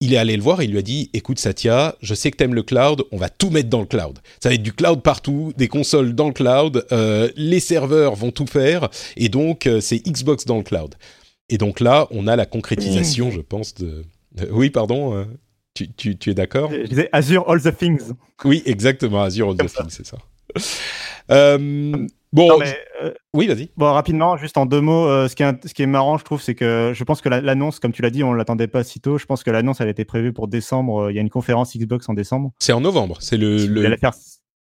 [SPEAKER 1] il est allé le voir et il lui a dit écoute Satya, je sais que t'aimes le cloud, on va tout mettre dans le cloud. Ça va être du cloud partout, des consoles dans le cloud, euh, les serveurs vont tout faire et donc euh, c'est Xbox dans le cloud. Et donc là, on a la concrétisation, je pense de. oui, pardon. Tu, tu, tu, es d'accord
[SPEAKER 2] Je disais Azure All the Things.
[SPEAKER 1] Oui, exactement, Azure All the Things, c'est ça. Euh, Bon, euh, oui, vas-y.
[SPEAKER 2] Bon, rapidement, juste en deux mots, euh, ce, qui est, ce qui est marrant, je trouve, c'est que je pense que l'annonce, comme tu l'as dit, on l'attendait pas si tôt. Je pense que l'annonce, elle était prévue pour décembre. Il y a une conférence Xbox en décembre.
[SPEAKER 1] C'est en novembre. C'est le, le...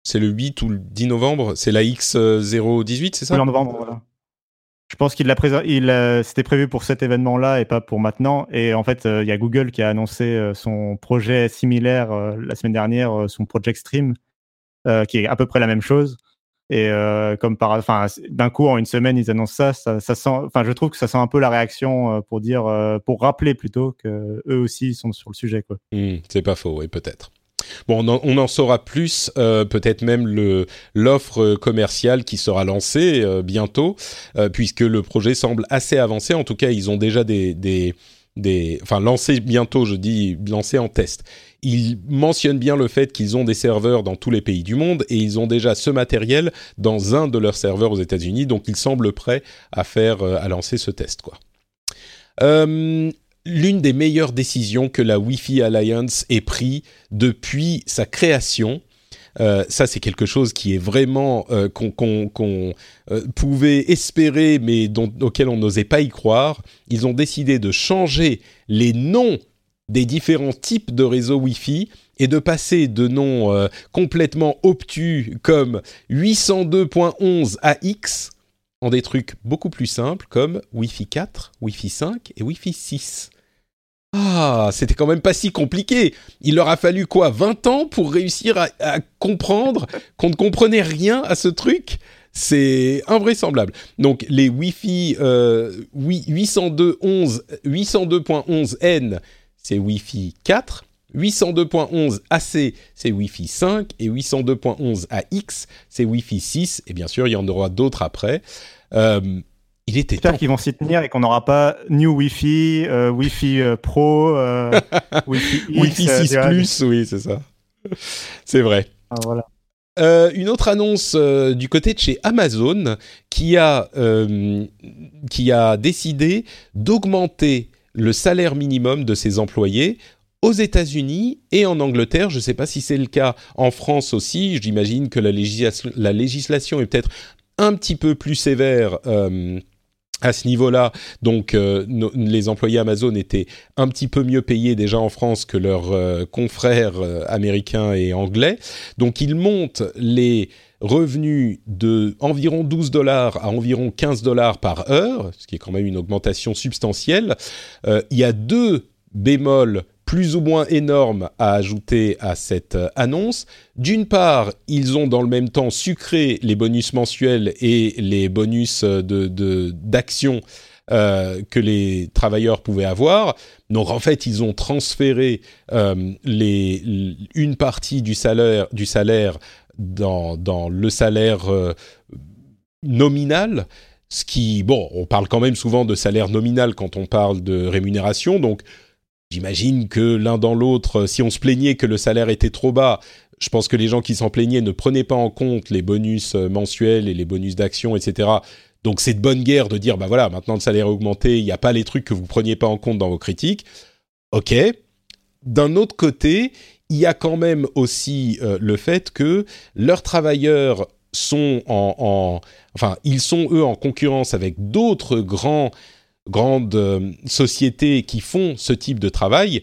[SPEAKER 1] c'est le 8 ou le 10 novembre. C'est la X018, c'est ça?
[SPEAKER 2] En novembre, voilà. Je pense qu'il il c'était prévu pour cet événement-là et pas pour maintenant. Et en fait, il y a Google qui a annoncé son projet similaire la semaine dernière, son Project Stream, qui est à peu près la même chose. Et euh, comme par, enfin, d'un coup en une semaine ils annoncent ça, ça, sent, enfin, je trouve que ça sent un peu la réaction euh, pour dire, euh, pour rappeler plutôt que eux aussi sont sur le sujet.
[SPEAKER 1] Mmh, c'est pas faux, oui, peut-être. Bon, on en, saura plus, euh, peut-être même l'offre commerciale qui sera lancée euh, bientôt, euh, puisque le projet semble assez avancé. En tout cas, ils ont déjà des, enfin lancé bientôt, je dis lancé en test ils mentionnent bien le fait qu'ils ont des serveurs dans tous les pays du monde et ils ont déjà ce matériel dans un de leurs serveurs aux États-Unis, donc ils semblent prêts à faire, à lancer ce test, quoi. L'une des meilleures décisions que la Wi-Fi Alliance ait pris depuis sa création, Euh, ça, c'est quelque chose qui est vraiment euh, qu'on euh, pouvait espérer, mais dont, auquel on n'osait pas y croire. Ils ont décidé de changer les noms des différents types de réseaux Wi-Fi et de passer de noms complètement obtus comme 802.11 AX en des trucs beaucoup plus simples comme Wi-Fi 4, Wi-Fi 5 et Wi-Fi 6. Ah, c'était quand même pas si compliqué. Il leur a fallu quoi 20 ans pour réussir à, comprendre qu'on ne comprenait rien à ce truc? C'est invraisemblable. Donc les Wi-Fi euh, 802.11n, c'est Wi-Fi 4. 802.11 AC, c'est Wi-Fi 5. Et 802.11 AX, c'est Wi-Fi 6. Et bien sûr, il y en aura d'autres après. Euh, il était
[SPEAKER 2] J'espère qu'ils vont s'y tenir et qu'on n'aura pas New Wi-Fi, euh, Wi-Fi euh, Pro, euh,
[SPEAKER 1] Wi-Fi 6 Plus, oui, c'est ça. C'est vrai.
[SPEAKER 2] Ah, voilà.
[SPEAKER 1] une autre annonce du côté de chez Amazon qui a, qui a décidé d'augmenter le salaire minimum de ses employés aux États-Unis et en Angleterre. Je ne sais pas si c'est le cas en France aussi. J'imagine que la, la, législation est peut-être un petit peu plus sévère à ce niveau-là, donc euh, les employés Amazon étaient un petit peu mieux payés déjà en France que leurs euh, confrères euh, américains et anglais. Donc ils montent les revenus de environ 12 dollars à environ 15 dollars par heure, ce qui est quand même une augmentation substantielle. il y a deux bémols plus ou moins énorme à ajouter à cette euh, annonce. D'une part, ils ont dans le même temps sucré les bonus mensuels et les bonus euh, de d'action euh, que les travailleurs pouvaient avoir. Donc en fait, ils ont transféré les, une partie du salaire, du salaire dans, dans le salaire nominal. Ce qui, bon, on parle quand même souvent de salaire nominal quand on parle de rémunération, donc J'imagine que l'un dans l'autre, si on se plaignait que le salaire était trop bas, je pense que les gens qui s'en plaignaient ne prenaient pas en compte les bonus euh, mensuels et les bonus d'action, etc. Donc c'est de bonne guerre de dire, bah voilà, maintenant le salaire est augmenté, il n'y a pas les trucs que vous preniez pas en compte dans vos critiques. Ok. D'un autre côté, il y a quand même aussi euh, le fait que leurs travailleurs sont en, en, enfin, ils sont eux en concurrence avec d'autres grands grandes euh, sociétés qui font ce type de travail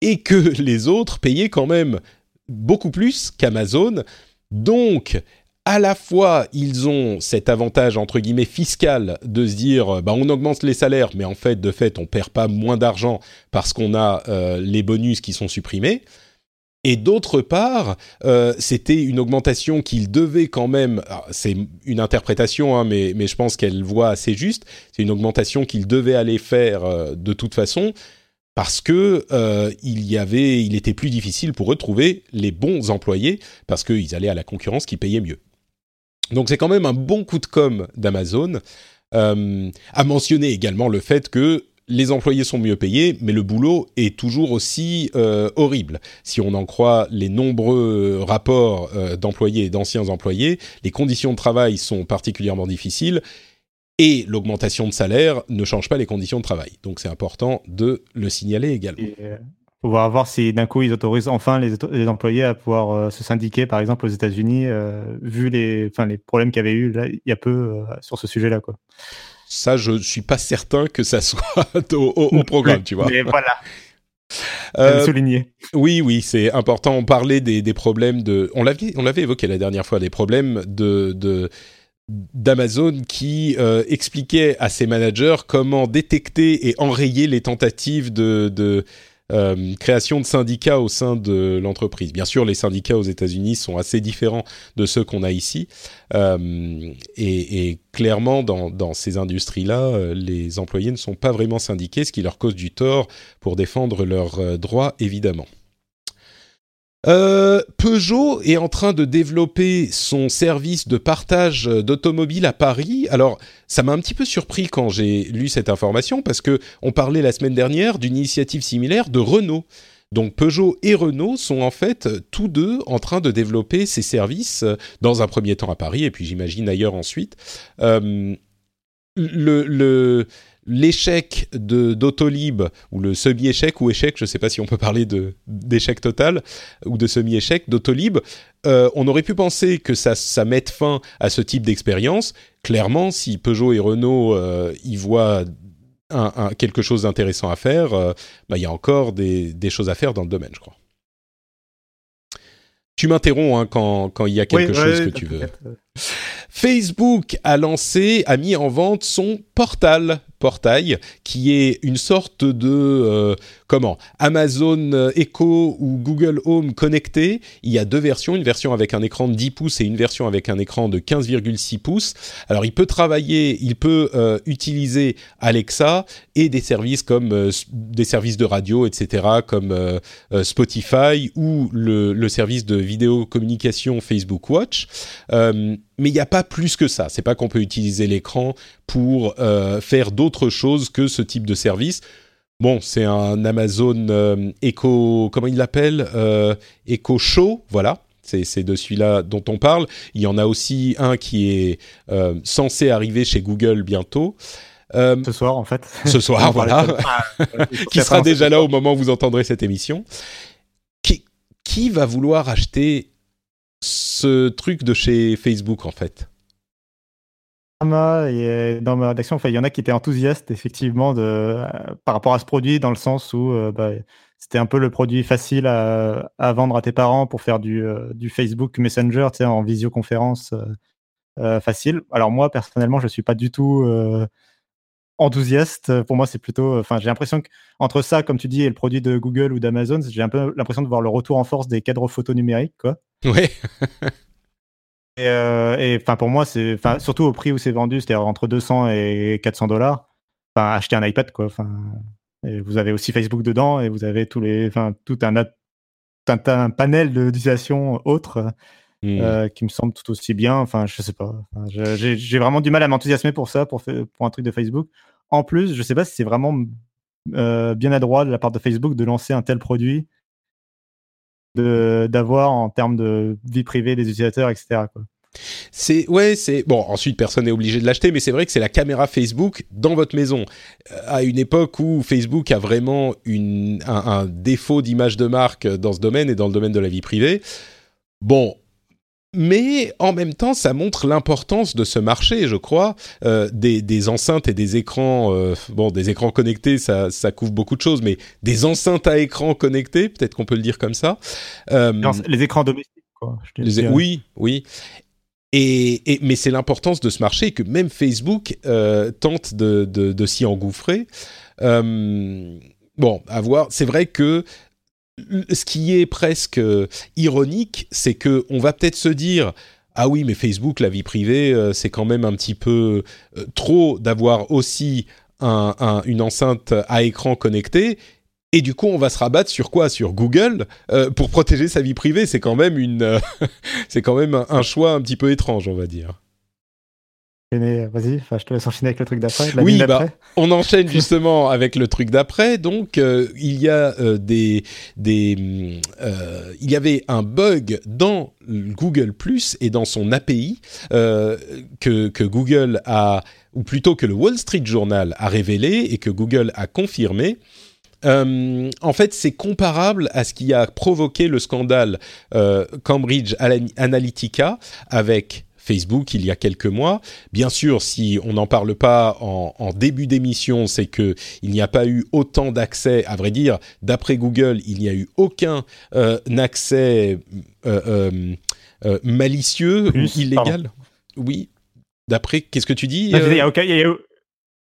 [SPEAKER 1] et que les autres payaient quand même beaucoup plus qu'Amazon. Donc, à la fois, ils ont cet avantage entre guillemets fiscal de se dire, bah, on augmente les salaires, mais en fait, de fait, on perd pas moins d'argent parce qu'on a euh, les bonus qui sont supprimés. Et d'autre part, euh, c'était une augmentation qu'il devait quand même. C'est une interprétation, hein, mais, je pense qu'elle voit assez juste. C'est une augmentation qu'il devait aller faire euh, de toute façon parce que euh, il y avait, il était plus difficile pour eux de trouver les bons employés parce qu'ils allaient à la concurrence qui payait mieux. Donc c'est quand même un bon coup de com d'Amazon. À mentionner également le fait que les employés sont mieux payés, mais le boulot est toujours aussi euh, horrible. Si on en croit les nombreux rapports euh, d'employés et d'anciens employés, les conditions de travail sont particulièrement difficiles et l'augmentation de salaire ne change pas les conditions de travail. Donc c'est important de le signaler également.
[SPEAKER 2] On va voir si d'un coup ils autorisent enfin les, employés à pouvoir se syndiquer, par exemple aux États-Unis, vu les, problèmes qu'il y avait eu là, il y a peu sur ce sujet-là.
[SPEAKER 1] Ça, je suis pas certain que ça soit au, programme, tu vois.
[SPEAKER 2] Mais voilà. Euh, souligner.
[SPEAKER 1] Oui, oui, c'est important. On parlait des, des problèmes de. On l'avait, on l'avait évoqué la dernière fois, des problèmes de, de d'Amazon qui euh, expliquait à ses managers comment détecter et enrayer les tentatives de, de euh, création de syndicats au sein de l'entreprise. Bien sûr, les syndicats aux États-Unis sont assez différents de ceux qu'on a ici, euh, et, clairement, dans, ces industries-là, euh, les employés ne sont pas vraiment syndiqués, ce qui leur cause du tort pour défendre leurs droits, évidemment. Euh, Peugeot est en train de développer son service de partage d'automobiles à Paris. Alors, ça m'a un petit peu surpris quand j'ai lu cette information parce que on parlait la semaine dernière d'une initiative similaire de Renault. Donc Peugeot et Renault sont en fait tous deux en train de développer ces services dans un premier temps à Paris et puis j'imagine ailleurs ensuite. Euh, l'échec de d'Autolib ou le semi-échec ou échec, je ne sais pas si on peut parler de d'échec total ou de semi-échec d'Autolib, euh, on aurait pu penser que ça, ça mette fin à ce type d'expérience. Clairement, si Peugeot et Renault euh, y voient un, quelque chose d'intéressant à faire, euh, bah, il y a encore des, des, choses à faire dans le domaine, je crois. Tu m'interromps hein, quand, quand il y a quelque chose que tu veux. Facebook a lancé, a mis en vente son portal portail qui est une sorte de euh, comment Amazon euh, Echo ou Google Home connecté. Il y a deux versions, une version avec un écran de 10 pouces et une version avec un écran de 15,6 pouces. Alors il peut travailler, il peut euh, utiliser Alexa et des services comme des services de radio, etc., comme Spotify ou le, le, service de vidéo communication Facebook Watch mais il n'y a pas plus que ça. C'est pas qu'on peut utiliser l'écran pour euh, faire d'autres choses que ce type de service. Bon, c'est un Amazon euh, Echo, comment il l'appelle euh, Echo Show, voilà. C'est de celui-là dont on parle. Il y en a aussi un qui est censé arriver chez Google bientôt.
[SPEAKER 2] ce soir, en fait.
[SPEAKER 1] Ce soir, voilà. qui sera déjà là au moment où vous entendrez cette émission. Qui, qui va vouloir acheter ce truc de chez Facebook en fait
[SPEAKER 2] et dans ma rédaction, il y en a qui étaient enthousiastes effectivement de, euh, par rapport à ce produit, dans le sens où euh, bah, c'était un peu le produit facile à, vendre à tes parents pour faire du, euh, Facebook Messenger, en visioconférence facile. Alors moi, personnellement, je suis pas du tout enthousiaste. Pour moi, c'est plutôt, enfin, j'ai l'impression qu'entre ça, comme tu dis, et le produit de Google ou d'Amazon, j'ai un peu l'impression de voir le retour en force des cadres photo numériques, quoi.
[SPEAKER 1] Ouais.
[SPEAKER 2] Euh, et enfin pour moi, c'est surtout au prix où c'est vendu, c'est-à-dire entre 200 et 400 dollars. Enfin, acheter un iPad quoi. Enfin, vous avez aussi Facebook dedans et vous avez tous les, enfin tout un, un, panel d'utilisation autre mmh. euh, qui me semble tout aussi bien. Enfin, je sais pas. J'ai vraiment du mal à m'enthousiasmer pour ça, pour, pour un truc de Facebook. En plus, je sais pas si c'est vraiment euh, bien adroit de la part de Facebook de lancer un tel produit d'avoir en termes de vie privée des utilisateurs, etc.
[SPEAKER 1] C'est ouais, c'est bon. Ensuite, personne n'est obligé de l'acheter, mais c'est vrai que c'est la caméra Facebook dans votre maison. Euh, à une époque où Facebook a vraiment une, un défaut d'image de marque dans ce domaine et dans le domaine de la vie privée. Bon, mais en même temps, ça montre l'importance de ce marché, je crois, euh, des, des, enceintes et des écrans. Euh, bon, des écrans connectés, ça, ça, couvre beaucoup de choses, mais des enceintes à écran connectés, peut-être qu'on peut le dire comme ça.
[SPEAKER 2] Euh, les écrans domestiques, quoi.
[SPEAKER 1] oui, oui. Et, et mais c'est l'importance de ce marché que même Facebook euh, tente de, de, de s'y engouffrer. bon, à voir. C'est vrai que ce qui est presque euh, ironique, c'est que on va peut-être se dire ah oui, mais Facebook, la vie privée, euh, c'est quand même un petit peu euh, trop d'avoir aussi une enceinte à écran connecté. Et du coup, on va se rabattre sur quoi? Sur Google pour protéger sa vie privée. C'est quand même une, c'est quand même un, choix un petit peu étrange, on va dire.
[SPEAKER 2] Vas-y, je te laisse enchaîner avec le truc d'après.
[SPEAKER 1] Oui, bah, on enchaîne justement avec le truc d'après. Donc, euh, il y a euh, des, des euh, il y avait un bug dans Google Plus et dans son API que, que Google a, ou plutôt que le Wall Street Journal a révélé et que Google a confirmé. en fait, c'est comparable à ce qui a provoqué le scandale Cambridge Analytica avec Facebook il y a quelques mois. Bien sûr, si on n'en parle pas en, début d'émission, c'est que il n'y a pas eu autant d'accès. À vrai dire, d'après Google, il n'y a eu aucun euh, accès euh, euh, malicieux ou illégal. Oui. D'après, qu'est-ce que tu dis
[SPEAKER 2] Il n'y a aucun.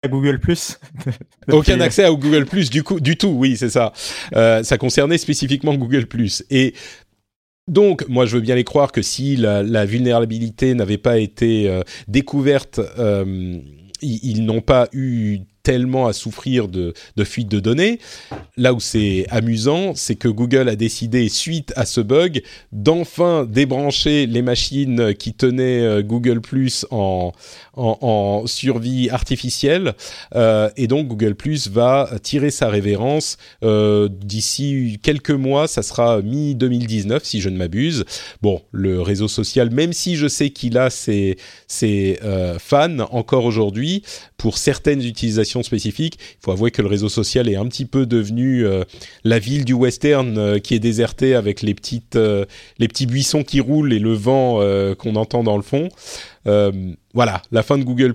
[SPEAKER 2] à Google Plus.
[SPEAKER 1] Aucun accès à Google Plus du coup du tout, oui c'est ça. ça concernait spécifiquement Google Plus et donc, moi, je veux bien les croire que si la, vulnérabilité n'avait pas été euh, découverte, euh, ils n'ont pas eu tellement à souffrir de, de fuite de données. Là où c'est amusant, c'est que Google a décidé, suite à ce bug, d'enfin débrancher les machines qui tenaient euh, Google Plus en, en, survie artificielle. Euh, et donc Google Plus va tirer sa révérence euh, d'ici quelques mois. Ça sera mi-2019 si je ne m'abuse. Bon, le réseau social, même si je sais qu'il a ses, ses fans encore aujourd'hui, pour certaines utilisations utilisation spécifique. Il faut avouer que le réseau social est un petit peu devenu la ville du western qui est désertée avec les petites, les petits buissons qui roulent et le vent qu'on entend dans le fond. voilà, la fin de Google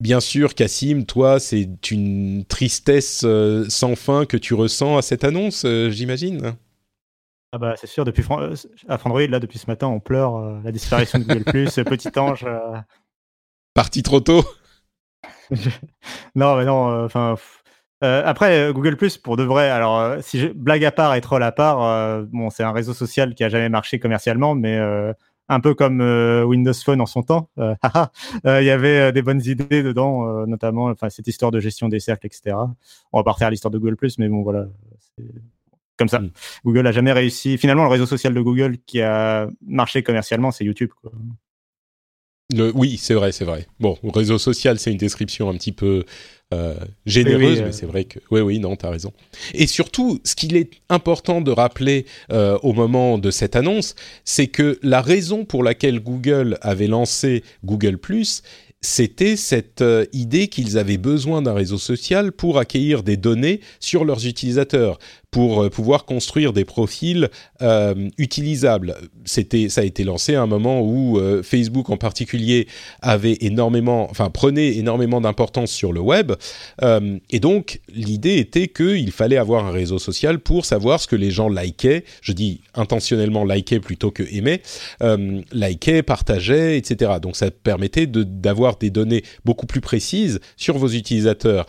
[SPEAKER 1] Bien sûr, Cassim, toi, c'est une tristesse sans fin que tu ressens à cette annonce, j'imagine.
[SPEAKER 2] Ah bah c'est sûr, depuis euh, à Android, là, depuis ce matin, on pleure euh, la disparition de Google+, petit ange. Euh.
[SPEAKER 1] Parti trop tôt
[SPEAKER 2] Non, mais non, enfin... après, Google pour de vrai, alors si je, blague à part et troll à part, bon, c'est un réseau social qui a jamais marché commercialement, mais un peu comme Windows Phone en son temps. Il y avait des bonnes idées dedans, notamment enfin cette histoire de gestion des cercles, etc. On va pas refaire l'histoire de Google mais bon voilà, comme ça. Mm. Google a jamais réussi. Finalement, le réseau social de Google qui a marché commercialement, c'est YouTube.
[SPEAKER 1] Oui, c'est vrai, c'est vrai. Bon, réseau social, c'est une description un petit peu euh, généreuse, mais c'est vrai que oui, oui, non, t'as raison. Et surtout, ce qu'il est important de rappeler euh, au moment de cette annonce, c'est que la raison pour laquelle Google avait lancé Google c'était cette euh, idée qu'ils avaient besoin d'un réseau social pour accueillir des données sur leurs utilisateurs, pour euh, pouvoir construire des profils euh, utilisables. C'était, ça a été lancé à un moment où Facebook en particulier avait énormément, enfin prenait énormément d'importance sur le web, et donc l'idée était qu'il fallait avoir un réseau social pour savoir ce que les gens likaient. Je dis intentionnellement likaient plutôt que aimaient, likaient, partageaient, etc. Donc ça permettait d'avoir des données beaucoup plus précises sur vos utilisateurs.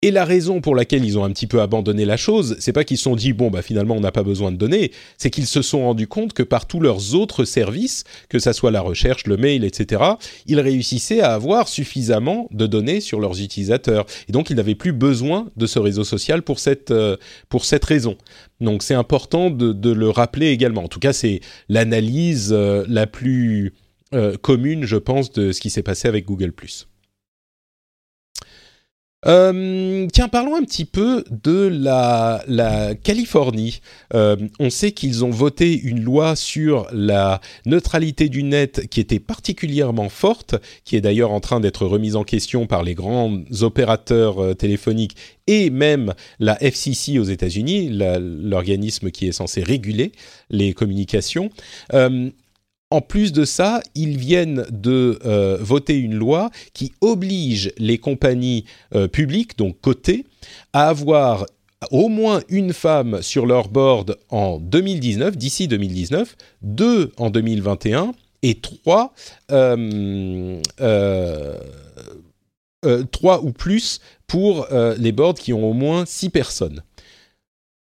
[SPEAKER 1] Et la raison pour laquelle ils ont un petit peu abandonné la chose, c'est pas qu'ils se sont dit bon bah finalement on n'a pas besoin de données, c'est qu'ils se sont rendus compte que par tous leurs autres services, que ça soit la recherche, le mail, etc., ils réussissaient à avoir suffisamment de données sur leurs utilisateurs. Et donc ils n'avaient plus besoin de ce réseau social pour cette euh, pour cette raison. Donc c'est important de, le rappeler également. En tout cas c'est l'analyse euh, la plus euh, commune, je pense, de ce qui s'est passé avec Google ⁇ euh, tiens, parlons un petit peu de la, Californie. Euh, on sait qu'ils ont voté une loi sur la neutralité du net qui était particulièrement forte, qui est d'ailleurs en train d'être remise en question par les grands opérateurs téléphoniques et même la FCC aux États-Unis, l'organisme qui est censé réguler les communications. En plus de ça, ils viennent de euh, voter une loi qui oblige les compagnies euh, publiques, donc cotées, à avoir au moins une femme sur leur board en 2019, d'ici 2019, deux en 2021 et trois, euh, trois ou plus pour les boards qui ont au moins six personnes.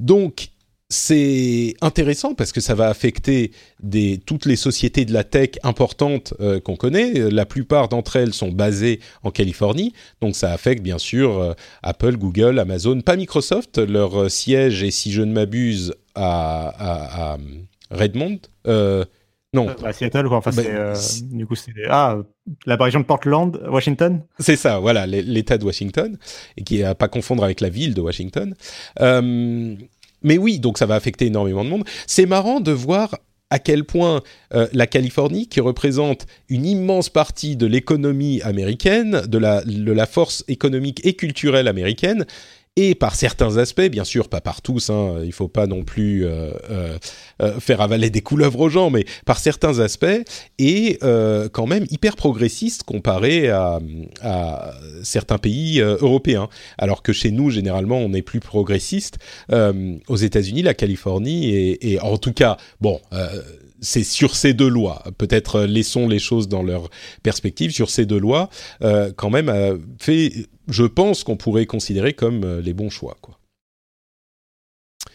[SPEAKER 1] Donc, c'est intéressant parce que ça va affecter des, toutes les sociétés de la tech importantes euh, qu'on connaît. La plupart d'entre elles sont basées en Californie, donc ça affecte bien sûr euh, Apple, Google, Amazon, pas Microsoft. Leur euh, siège est, si je ne m'abuse, à, Redmond. non.
[SPEAKER 2] à Seattle, quoi. Enfin, bah, du coup, c'est ah, la région de Portland, Washington?
[SPEAKER 1] C'est ça, voilà, l'État de Washington, et qui est à pas confondre avec la ville de Washington. Mais oui, donc ça va affecter énormément de monde. C'est marrant de voir à quel point euh, la Californie, qui représente une immense partie de l'économie américaine, de la, de la force économique et culturelle américaine, et par certains aspects, bien sûr, pas par tous, hein, il faut pas non plus euh, euh, euh, faire avaler des couleuvres aux gens, mais par certains aspects, et quand même hyper progressiste comparé à, certains pays européens. Alors que chez nous, généralement, on est plus progressiste. aux États-Unis, la Californie, et, en tout cas, bon c'est sur ces deux lois. Peut-être laissons les choses dans leur perspective. Sur ces deux lois, quand même, fait je pense qu'on pourrait considérer comme euh, les bons choix. Quoi.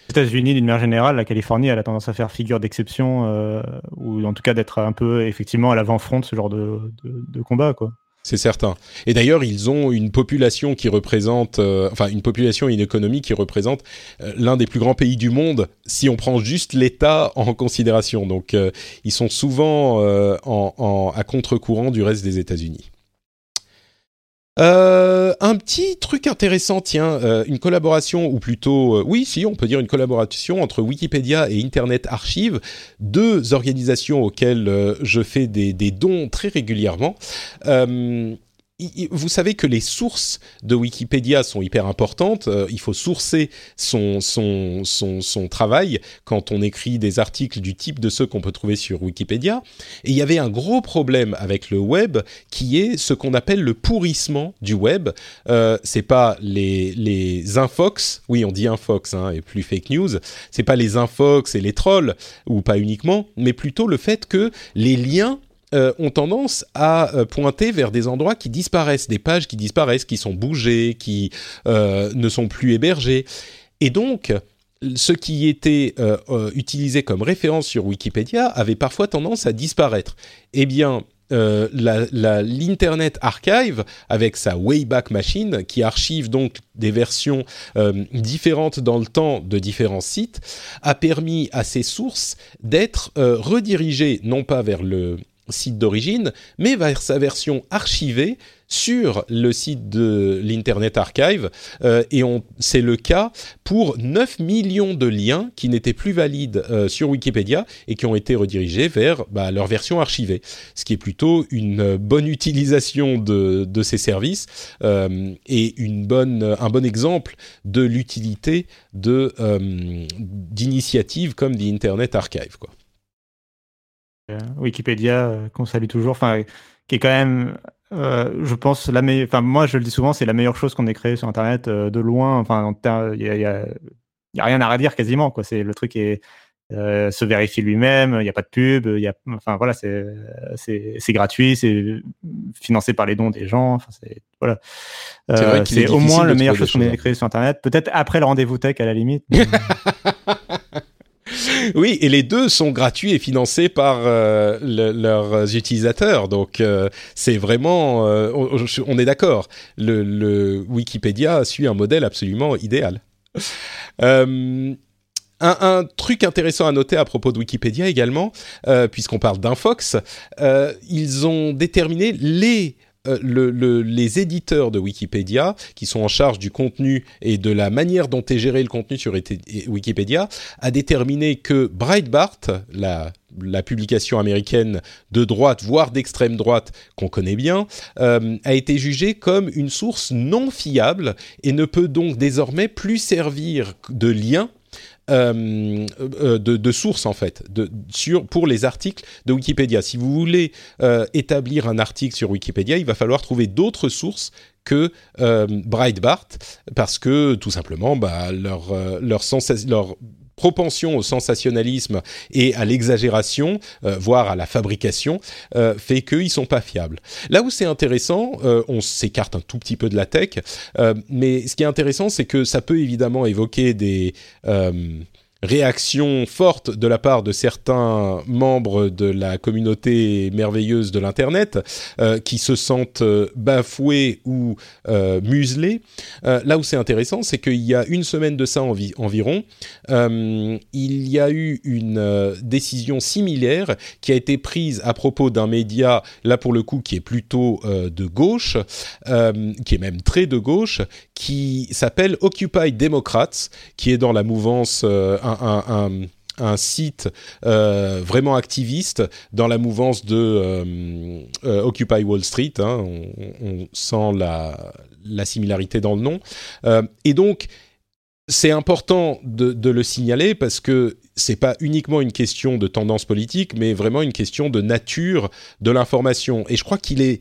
[SPEAKER 2] États-Unis, d'une manière générale, la Californie, elle a tendance à faire figure d'exception, euh, ou en tout cas d'être un peu effectivement à l'avant-front de ce genre de, combat, quoi.
[SPEAKER 1] C'est certain. Et d'ailleurs, ils ont une population qui représente, euh, enfin une population et une économie qui représente l'un des plus grands pays du monde, si on prend juste l'État en considération. Donc, ils sont souvent à contre-courant du reste des États-Unis. Euh, un petit truc intéressant, tiens, euh, une collaboration, ou plutôt, euh, oui, si, on peut dire une collaboration entre Wikipédia et Internet Archive, deux organisations auxquelles je fais des, des, dons très régulièrement vous savez que les sources de Wikipédia sont hyper importantes. Euh, il faut sourcer son, son, son, travail quand on écrit des articles du type de ceux qu'on peut trouver sur Wikipédia. Et il y avait un gros problème avec le web qui est ce qu'on appelle le pourrissement du web. Euh, c'est pas les, les infox, oui on dit infox hein, et plus fake news, c'est pas les infox et les trolls, ou pas uniquement, mais plutôt le fait que les liens euh, ont tendance à euh, pointer vers des endroits qui disparaissent, des pages qui disparaissent, qui sont bougées, qui euh, ne sont plus hébergées. Et donc, ce qui était utilisé comme référence sur Wikipédia avait parfois tendance à disparaître. Eh bien, l'Internet Archive, avec sa Wayback Machine, qui archive donc des versions différentes dans le temps de différents sites, a permis à ces sources d'être redirigées non pas vers le site d'origine, mais vers sa version archivée sur le site de l'Internet Archive. Euh, et c'est le cas pour 9 millions de liens qui n'étaient plus valides euh, sur Wikipédia et qui ont été redirigés vers bah, leur version archivée. Ce qui est plutôt une bonne utilisation de, ces services euh, et un bon exemple de l'utilité d'initiatives comme l'Internet Archive. Quoi.
[SPEAKER 2] Euh, Wikipédia, euh, qu'on salue toujours, enfin, qui est quand même, euh, je pense, la meilleure. Enfin, moi, je le dis souvent, c'est la meilleure chose qu'on ait créée sur Internet de loin. Enfin, il y a, rien à redire quasiment. Quoi. C'est le truc est se vérifier lui-même. Il n'y a pas de pub. Il y a, enfin voilà, c'est c'est gratuit, c'est financé par les dons des gens. Enfin, c'est voilà. c'est au moins la meilleure chose qu'on ait créée sur Internet. Peut-être après le rendez-vous tech à la limite.
[SPEAKER 1] oui, et les deux sont gratuits et financés par euh, leurs utilisateurs. Donc euh, c'est vraiment, euh, on, est d'accord. Le, Wikipédia suit un modèle absolument idéal. Un, un, truc intéressant à noter à propos de Wikipédia également, puisqu'on parle d'Infox, ils ont déterminé les euh, le, les éditeurs de Wikipédia, qui sont en charge du contenu et de la manière dont est géré le contenu sur Wikipédia, a déterminé que Breitbart, la, la publication américaine de droite, voire d'extrême droite, qu'on connaît bien, euh, a été jugée comme une source non fiable et ne peut donc désormais plus servir de lien euh, euh, de, sources en fait pour les articles de Wikipédia. Si vous voulez euh, établir un article sur Wikipédia, il va falloir trouver d'autres sources que Breitbart parce que tout simplement bah, leur, leur, leur propension au sensationnalisme et à l'exagération, euh, voire à la fabrication, euh, fait qu'ils sont pas fiables. Là où c'est intéressant, euh, on s'écarte un tout petit peu de la tech, mais ce qui est intéressant, c'est que ça peut évidemment évoquer des réaction forte de la part de certains membres de la communauté merveilleuse de l'Internet euh, qui se sentent euh, bafoués ou euh, muselés. là où c'est intéressant, c'est qu'il y a une semaine de ça environ, il y a eu une décision similaire qui a été prise à propos d'un média, là pour le coup, qui est plutôt de gauche, qui est même très de gauche, qui s'appelle Occupy Democrats, qui est dans la mouvance un, site euh, vraiment activiste dans la mouvance de euh, euh, Occupy Wall Street. Hein. on, sent la, la, similarité dans le nom. et donc, c'est important de, de, le signaler parce que c'est pas uniquement une question de tendance politique, mais vraiment une question de nature de l'information. Et je crois qu'il est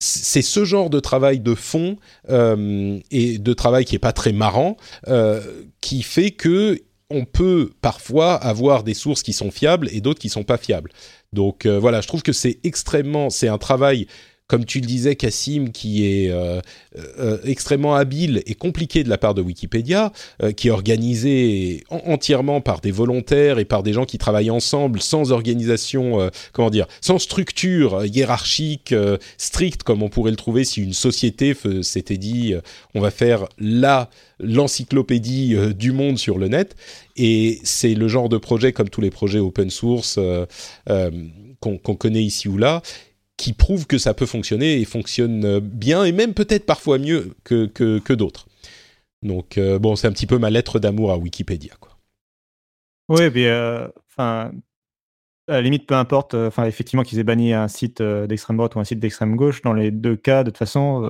[SPEAKER 1] c'est ce genre de travail de fond euh, et de travail qui est pas très marrant euh, qui fait que on peut parfois avoir des sources qui sont fiables et d'autres qui sont pas fiables. Donc euh, voilà, je trouve que c'est extrêmement, c'est un travail comme tu le disais, Cassim, qui est euh, euh, extrêmement habile et compliqué de la part de Wikipédia, euh, qui est organisé entièrement par des volontaires et par des gens qui travaillent ensemble, sans organisation, comment dire, sans structure hiérarchique stricte, comme on pourrait le trouver si une société s'était dit, on va faire la l'encyclopédie du monde sur le net. Et c'est le genre de projet, comme tous les projets open source qu'on connaît ici ou là, qui prouve que ça peut fonctionner et fonctionne euh, bien et même peut-être parfois mieux que, que, d'autres. Donc euh, bon, c'est un petit peu ma lettre d'amour à Wikipédia.
[SPEAKER 2] Oui, mais euh, enfin, à la limite, peu importe, enfin, effectivement, qu'ils aient banni un site d'extrême droite ou un site d'extrême gauche, dans les deux cas, de toute façon,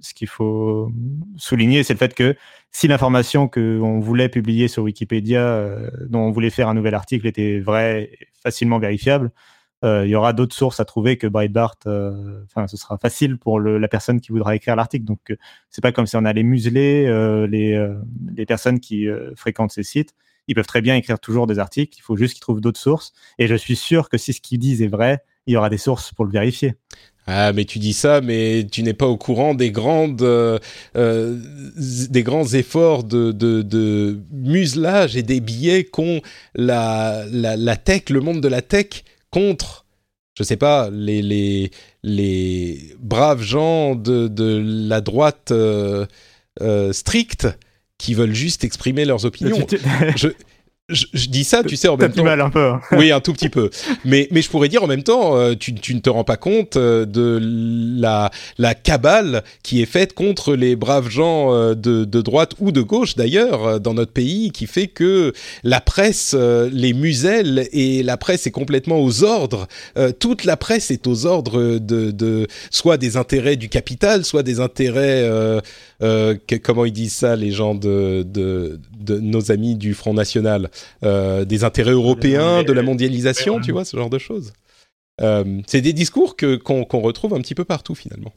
[SPEAKER 2] ce qu'il faut souligner, c'est le fait que si l'information qu'on voulait publier sur Wikipédia, dont on voulait faire un nouvel article, était vraie, et facilement vérifiable, il y aura d'autres sources à trouver que Breitbart. Enfin, ce sera facile pour la personne qui voudra écrire l'article. Donc, c'est pas comme si on allait museler les, personnes qui fréquentent ces sites ils peuvent très bien écrire toujours des articles, il faut juste qu'ils trouvent d'autres sources. Et je suis sûr que si ce qu'ils disent est vrai, il y aura des sources pour le vérifier.
[SPEAKER 1] Ah, mais tu dis ça, mais tu n'es pas au courant des grandes, euh, euh, des grands efforts de, muselage et des billets qu'ont la, la, tech, le monde de la tech contre, je sais pas, les, les, les braves gens de, de la droite euh, euh stricte qui veulent juste exprimer leurs opinions. je, je, dis ça, tu sais, en même temps.
[SPEAKER 2] mal un peu. Hein.
[SPEAKER 1] oui, un tout petit peu. Mais, mais je pourrais dire en même temps, euh, tu, tu ne te rends pas compte euh, de la, la cabale qui est faite contre les braves gens euh, de, de droite ou de gauche d'ailleurs dans notre pays, qui fait que la presse les muselle et la presse est complètement aux ordres. toute la presse est aux ordres de, de soit des intérêts du capital, soit des intérêts, que, comment ils disent ça, les gens de, de, de nos amis du Front National. Euh, des intérêts européens, de la mondialisation, tu vois, ce genre de choses. Euh, c'est des discours que qu'on retrouve un petit peu partout finalement.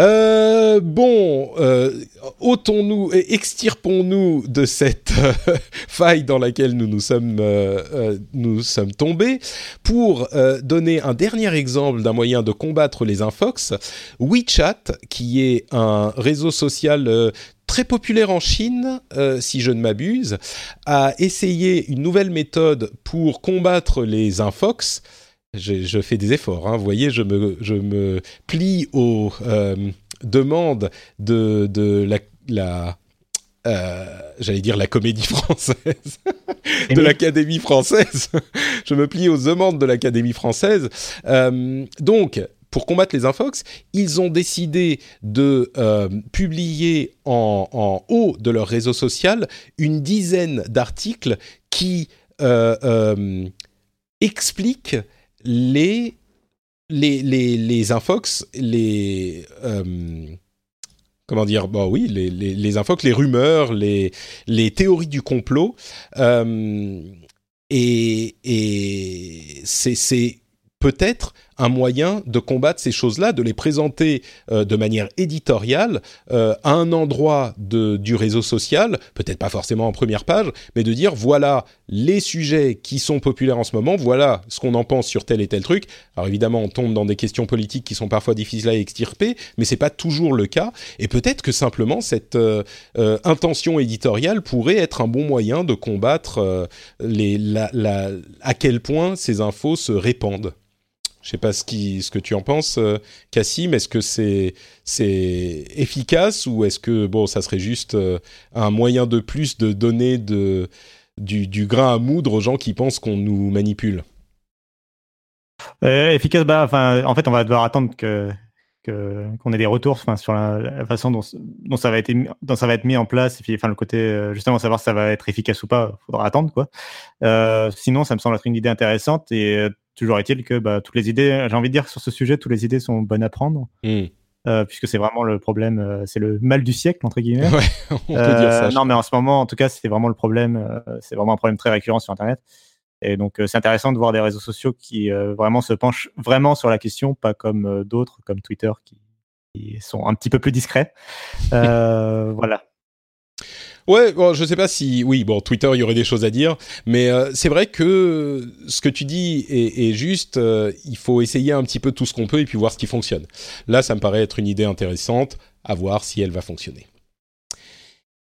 [SPEAKER 1] Euh, bon, ôtons-nous et extirpons-nous de cette faille dans laquelle nous nous sommes, tombés pour donner un dernier exemple d'un moyen de combattre les infox. WeChat, qui est un réseau social très populaire en Chine, euh, si je ne m'abuse, a essayé une nouvelle méthode pour combattre les infox. Je, je fais des efforts, hein. vous voyez, je me, je me plie aux euh, demandes de, de la, la euh, j'allais dire la comédie française, de l'Académie française. je me plie aux demandes de l'Académie française. Euh, donc, pour combattre les infox, ils ont décidé de euh, publier en, haut de leur réseau social une dizaine d'articles qui expliquent les, les, les, les infox, les comment dire bah oui les, les, les infox les rumeurs les, les théories du complot et, et c'est peut-être un moyen de combattre ces choses-là, de les présenter euh, de manière éditoriale euh, à un endroit du réseau social, peut-être pas forcément en première page, mais de dire voilà les sujets qui sont populaires en ce moment, voilà ce qu'on en pense sur tel et tel truc. Alors évidemment, on tombe dans des questions politiques qui sont parfois difficiles à extirper, mais c'est pas toujours le cas. Et peut-être que simplement cette euh, intention éditoriale pourrait être un bon moyen de combattre à quel point ces infos se répandent. Je sais pas ce, qui, ce que tu en penses, euh, Cassim. Est-ce que c'est efficace ou est-ce que bon, ça serait juste euh, un moyen de plus de donner du, grain à moudre aux gens qui pensent qu'on nous manipule?
[SPEAKER 2] Euh, Efficace, bah, en fait, on va devoir attendre que qu'on ait des retours sur la, façon dont, ça va être, mis en place et puis enfin le côté justement savoir si ça va être efficace ou pas faudra attendre quoi sinon ça me semble être une idée intéressante et Toujours est-il que bah, toutes les idées, j'ai envie de dire sur ce sujet, toutes les idées sont bonnes à prendre. Hmm. Euh, puisque c'est vraiment le problème, euh, c'est le mal du siècle entre guillemets.
[SPEAKER 1] Ouais, on peut dire ça.
[SPEAKER 2] Euh, non, mais en ce moment, en tout cas, c'est vraiment le problème. c'est vraiment un problème très récurrent sur Internet. Et donc, c'est intéressant de voir des réseaux sociaux qui vraiment se penchent vraiment sur la question, pas comme d'autres, comme Twitter, qui, qui, sont un petit peu plus discrets. voilà.
[SPEAKER 1] Ouais, bon, je sais pas si, oui, bon, Twitter, il y aurait des choses à dire, mais euh, c'est vrai que ce que tu dis est, juste. Euh, il faut essayer un petit peu tout ce qu'on peut et puis voir ce qui fonctionne. Là, ça me paraît être une idée intéressante. À voir si elle va fonctionner.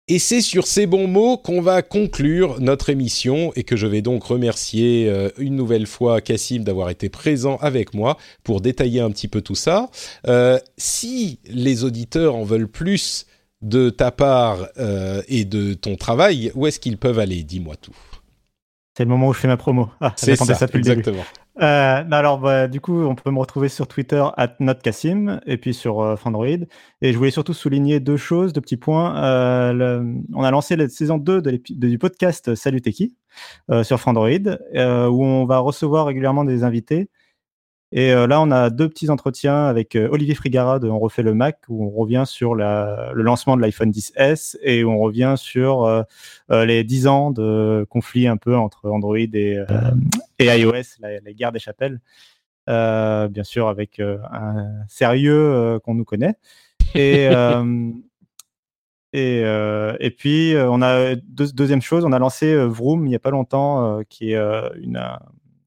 [SPEAKER 1] Et c'est sur ces bons mots qu'on va conclure notre émission et que je vais donc remercier euh, une nouvelle fois Cassim d'avoir été présent avec moi pour détailler un petit peu tout ça. si les auditeurs en veulent plus de ta part euh, et de ton travail, où est-ce qu'ils peuvent aller? Dis-moi tout.
[SPEAKER 2] C'est le moment où je fais ma promo.
[SPEAKER 1] Ah, c'est ça, ça exactement.
[SPEAKER 2] Euh, alors, bah, du coup, on peut me retrouver sur Twitter at notcassim et puis sur euh, Fandroid. Et je voulais surtout souligner deux choses, deux petits points. Euh, on a lancé la saison 2 de du podcast Salut Teki sur Fandroid, où on va recevoir régulièrement des invités. Et là, on a deux petits entretiens avec Olivier Frigara de On refait le Mac, où on revient sur la, le lancement de l'iPhone 10S et où on revient sur les 10 ans de conflit un peu entre Android et, et iOS, la, la, guerre des chapelles. bien sûr, avec un sérieux qu'on nous connaît. Et, et, et puis, on a deuxième chose, on a lancé Vroom il n'y a pas longtemps, qui est une,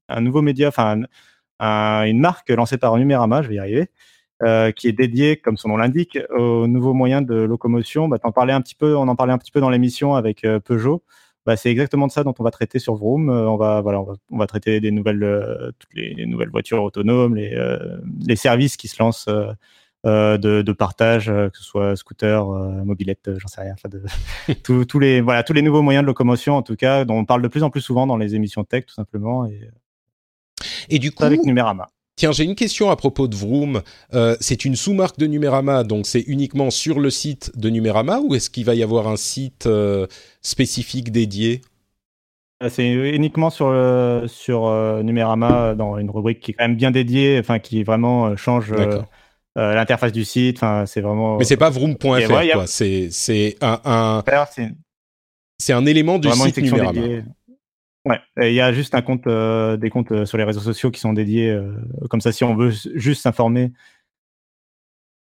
[SPEAKER 2] un nouveau média, enfin une marque lancée par Numérama, je vais y arriver, euh, qui est dédiée, comme son nom l'indique, aux nouveaux moyens de locomotion. Bah, en parlais un petit peu, on en parlait un petit peu dans l'émission avec euh, Peugeot. Bah, c'est exactement de ça dont on va traiter sur Vroom. Euh, on va, voilà, on va, traiter des nouvelles, toutes les, nouvelles voitures autonomes, les, les services qui se lancent de, de, partage, que ce soit scooter, mobilette, j'en sais rien. De, tous les, voilà, tous les nouveaux moyens de locomotion, en tout cas, dont on parle de plus en plus souvent dans les émissions tech, tout simplement. Et,
[SPEAKER 1] et du coup,
[SPEAKER 2] avec Numérama.
[SPEAKER 1] Tiens, j'ai une question à propos de Vroom. Euh, c'est une sous-marque de Numérama, donc c'est uniquement sur le site de Numérama ou est-ce qu'il va y avoir un site euh, spécifique dédié?
[SPEAKER 2] Euh, C'est uniquement sur, sur Numérama, dans une rubrique qui est quand même bien dédiée, enfin qui vraiment change l'interface du site. Enfin, c'est vraiment.
[SPEAKER 1] Mais c'est pas vroom.fr, quoi. C'est un, un... c'est un élément du site Numérama.
[SPEAKER 2] Ouais, il y a juste un compte, euh, des comptes euh, sur les réseaux sociaux qui sont dédiés. Euh, comme ça, si on veut juste s'informer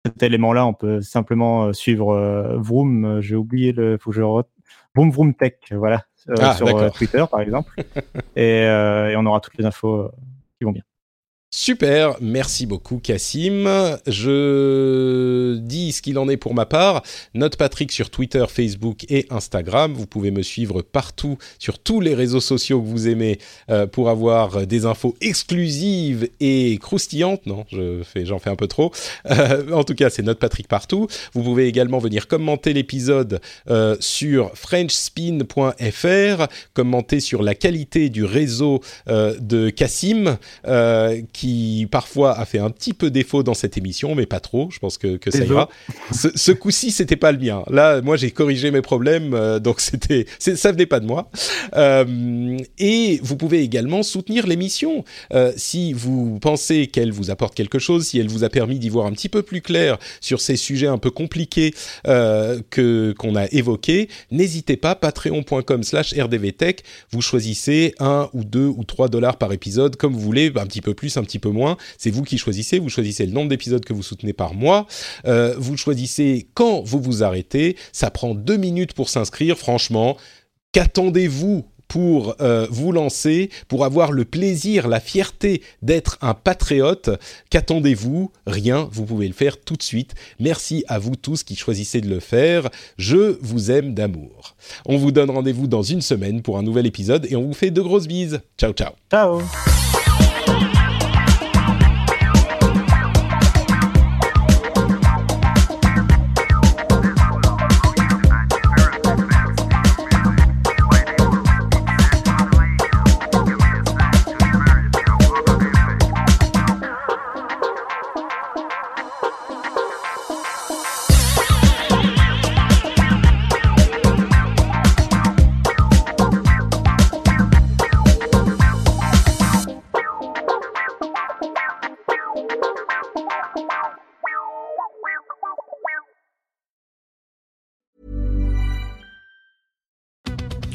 [SPEAKER 2] cet élément-là, on peut simplement suivre Vroom. J'ai oublié le, faut que je Vroom Vroom Tech, voilà, ah, sur Twitter par exemple, et, et, on aura toutes les infos qui vont bien.
[SPEAKER 1] Super, merci beaucoup Cassim. Je dis ce qu'il en est pour ma part. Note Patrick sur Twitter, Facebook et Instagram. Vous pouvez me suivre partout sur tous les réseaux sociaux que vous aimez euh, pour avoir des infos exclusives et croustillantes. Non, j'en fais un peu trop. Euh, en tout cas, c'est Note Patrick partout. Vous pouvez également venir commenter l'épisode euh, sur FrenchSpin.fr, commenter sur la qualité du réseau de Cassim qui parfois a fait un petit peu défaut dans cette émission, mais pas trop. Je pense que, que ça ira. Ce, ce coup-ci, c'était pas le mien. Là, moi, j'ai corrigé mes problèmes, euh, donc c'était, ça venait pas de moi. Euh, et vous pouvez également soutenir l'émission euh, si vous pensez qu'elle vous apporte quelque chose, si elle vous a permis d'y voir un petit peu plus clair sur ces sujets un peu compliqués que qu'on a évoqués. N'hésitez pas, patreon.com/rdvtech. Vous choisissez un ou deux ou trois dollars par épisode, comme vous voulez, un petit peu plus, un peu moins. C'est vous qui choisissez. Vous choisissez le nombre d'épisodes que vous soutenez par mois. Euh, vous choisissez quand vous vous arrêtez. Ça prend deux minutes pour s'inscrire. Franchement, qu'attendez-vous pour euh, vous lancer, pour avoir le plaisir, la fierté d'être un patriote? Qu'attendez-vous? Rien, vous pouvez le faire tout de suite. Merci à vous tous qui choisissez de le faire. Je vous aime d'amour. On vous donne rendez-vous dans une semaine pour un nouvel épisode et on vous fait de grosses bises. Ciao ciao.
[SPEAKER 2] Ciao.